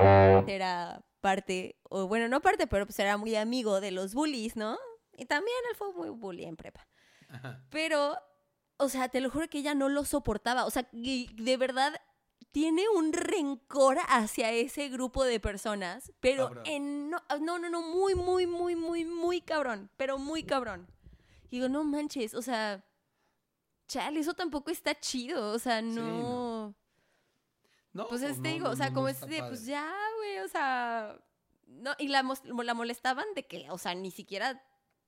era parte, o bueno, no parte, pero pues era muy amigo de los bullies, ¿no? Y también él fue muy bully en prepa. Ajá. Pero, o sea, te lo juro que ella no lo soportaba. O sea, de verdad tiene un rencor hacia ese grupo de personas, pero en no, no, no, no, muy, muy, muy, muy, muy cabrón, pero muy cabrón. Y digo, no manches, o sea, chale, eso tampoco está chido, o sea, no. no. No, Pues este digo, o sea, como es de, pues ya, güey, o sea, no, y la, la molestaban de que, o sea, ni siquiera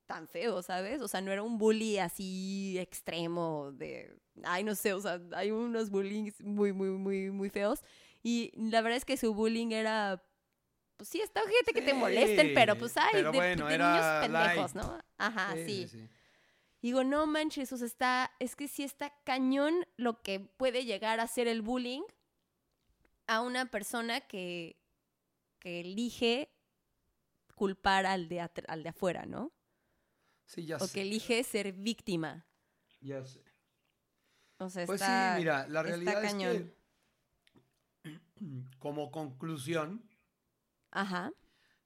tan feo, ¿sabes? O sea, no era un bully así extremo de, ay, no sé, o sea, hay unos bullying muy, muy, muy, muy feos. Y la verdad es que su bullying era, pues sí, está gente que te molesten, pero pues, Sí, ay, pero de, bueno, de era niños pendejos, light. ¿no? Ajá, Sí, sí. Digo, no manches, o sea, está, es que sí está cañón lo que puede llegar a ser el bullying a una persona que, que elige culpar al de, al de afuera, ¿no? Sí, ya O sé. que elige ser víctima. Ya sé. O sea, Pues está, sí, mira, la realidad es cañón. que como conclusión, Ajá,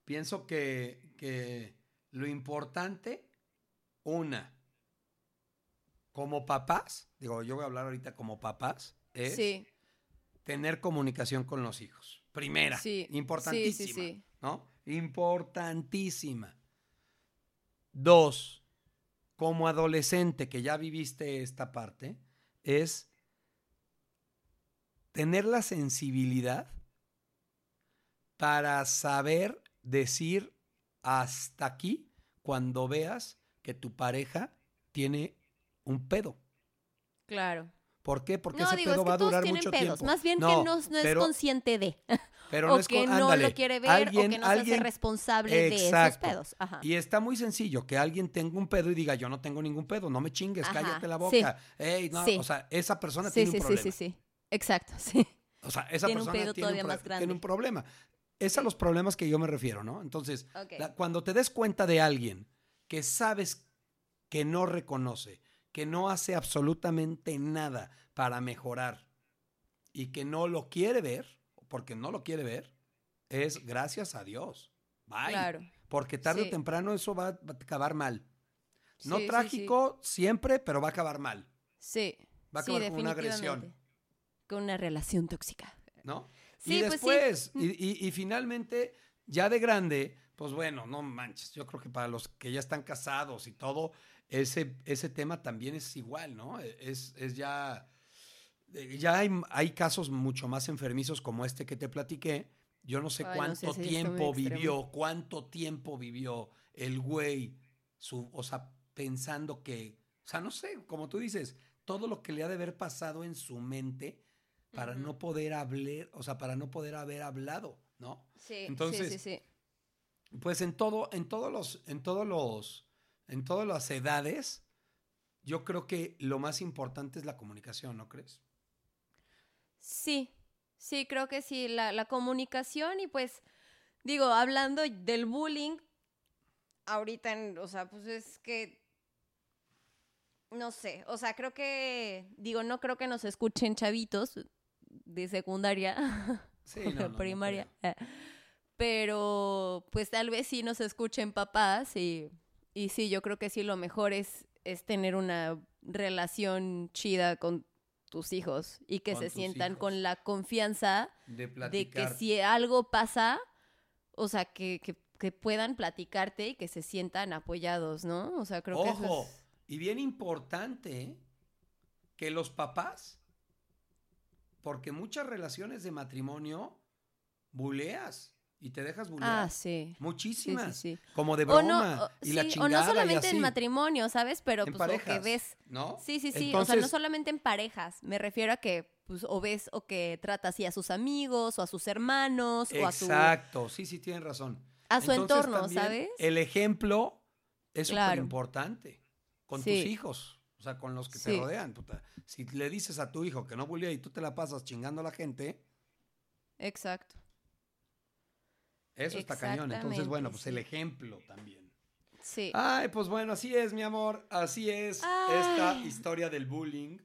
pienso que, que lo importante, una, como papás, digo, yo voy a hablar ahorita como papás, es sí, tener comunicación con los hijos. Primera, Sí, importantísima, sí, sí, sí. ¿no? Importantísima. Dos, como adolescente que ya viviste esta parte, es tener la sensibilidad para saber decir hasta aquí cuando veas que tu pareja tiene un pedo. claro. ¿Por qué? Porque no, ese digo, es pedo que va a durar mucho pedos. tiempo. Más bien que no, no es pero- consciente de. Pero no es que con- no lo quiere ver alguien- o que no se alguien- hace responsable de esos Exacto. pedos. Ajá. Y está muy sencillo que alguien tenga un pedo y diga, yo no tengo ningún pedo, no me chingues, Ajá, cállate la sí. boca. Ey, no, Sí. o sea, esa persona sí, tiene sí, un sí, problema. sí, sí. Exacto, sí. O sea, esa Tiene un persona pedo tiene, un todavía más grande. tiene un problema. Es a los problemas que yo me refiero, ¿no? Entonces, la- cuando te des cuenta de alguien que sabes que no reconoce, que no hace absolutamente nada para mejorar y que no lo quiere ver, porque no lo quiere ver, es gracias a Dios. Bye. Claro. Porque tarde Sí. o temprano eso va, va a acabar mal. No Sí, sí, trágico siempre, pero va a acabar mal, Sí. Va a acabar con una agresión. Con una relación tóxica. ¿no? Sí, y pues sí. después, y, y- y finalmente, ya de grande, pues bueno, no manches, yo creo que para los que ya están casados y todo, ese, ese tema también es igual, ¿no? Es, es ya, ya hay, hay casos mucho más enfermizos como este que te platiqué. Yo no sé Ay, no sé, cuánto tiempo extremo. vivió, cuánto tiempo vivió el güey, su, o sea, pensando que, o sea, no sé, como tú dices, todo lo que le ha de haber pasado en su mente para no poder hablar, o sea, para no poder haber hablado, ¿no? Sí, Entonces- sí, sí, sí. Pues en todo, en todos los, en todos los, en todas las edades, yo creo que lo más importante es la comunicación, ¿no crees? Sí, sí, creo que sí, la, la comunicación y pues, digo, hablando del bullying, ahorita, en- o sea, pues es que, no sé, o sea, creo que, digo, no creo que nos escuchen chavitos de secundaria Sí, o de primaria, eh, pero pues tal vez sí nos escuchen papás y, y sí, yo creo que sí lo mejor es, es tener una relación chida con tus hijos y que Con se sientan hijos. con la confianza De que si algo pasa, o sea, que, que, que puedan platicarte y que se sientan apoyados, ¿no? O sea, creo que eso Ojo, es... y bien importante, que los papás, porque muchas relaciones de matrimonio, buleas y te dejas bulear. Ah, sí. Muchísimas. sí, sí. Como de O broma. no, o- y la chingada o no y solamente así. en matrimonio, ¿sabes? Pero En pues lo que parejas, ves. ¿no? Sí, sí, sí. o sea, no Entonces- solamente en parejas. Me refiero a que pues o ves o que trata así a sus amigos o a sus hermanos o a su Exacto, sí, sí, tienen razón. a su Entonces, entorno, ¿sabes? El ejemplo es súper Claro. importante con tus hijos, o sea, con los que te rodean. puta. Si le dices a tu hijo que no bulea y tú te la pasas chingando a la gente, Exacto. Eso está cañón. Entonces, bueno, pues el ejemplo también. Sí. Ay, pues bueno, así es, mi amor, así es esta historia del bullying.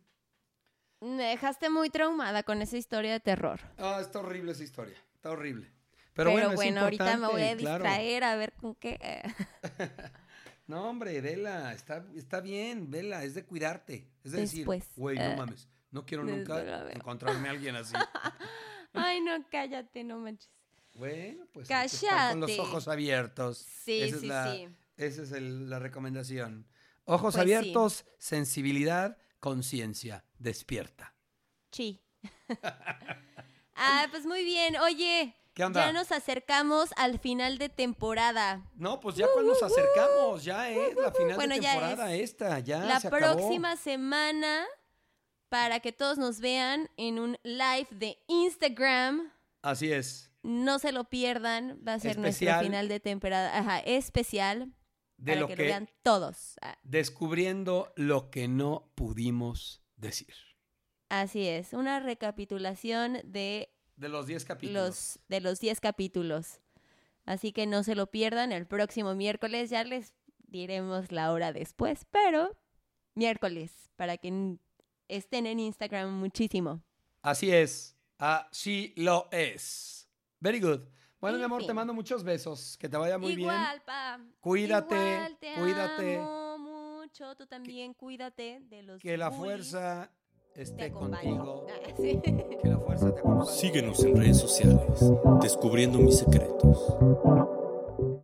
Me dejaste muy traumada con esa historia de terror. Ah, está horrible esa historia, está horrible. Pero, Pero, bueno, bueno, ahorita me voy a claro. distraer a ver con qué. No, hombre, vela, está, está bien, vela, es de cuidarte. Es de Después, decir, güey, no eh, mames, no quiero nunca encontrarme a alguien así. Ay, no, cállate, no manches. Bueno, pues hay que estar con los ojos abiertos. Sí, esa es sí, la, sí. Esa es el- la recomendación. Ojos Pues sí. abiertos, sensibilidad, conciencia, despierta. Sí. ah, pues muy bien. Oye, ¿Qué onda? ya nos acercamos al final de temporada. No, pues ya cuando nos acercamos, ya es la final Bueno, de ya temporada es. esta, ya La se acabó. próxima semana, para que todos nos vean en un live de Instagram. Así es. No se lo pierdan. Va a ser nuestro final de temporada. Ajá, especial. De para lo que, que, lo vean todos. Ah, descubriendo lo que no pudimos decir. Así es. Una recapitulación de De los 10 capítulos. los de los 10 capítulos. Así que no se lo pierdan el próximo miércoles. Ya les diremos la hora después, pero miércoles, para que estén en Instagram muchísimo. Así es. Así lo es. Very good. Bueno, mi En amor, te fin. mando muchos besos. Que te vaya muy bien. Igual, pa. Cuídate, Igual, te cuídate. amo mucho. Tú también cuídate de los Que la fuerza te esté contigo. Ah, sí. Que la fuerza te acompañe. Síguenos en redes sociales, descubriendo mis secretos.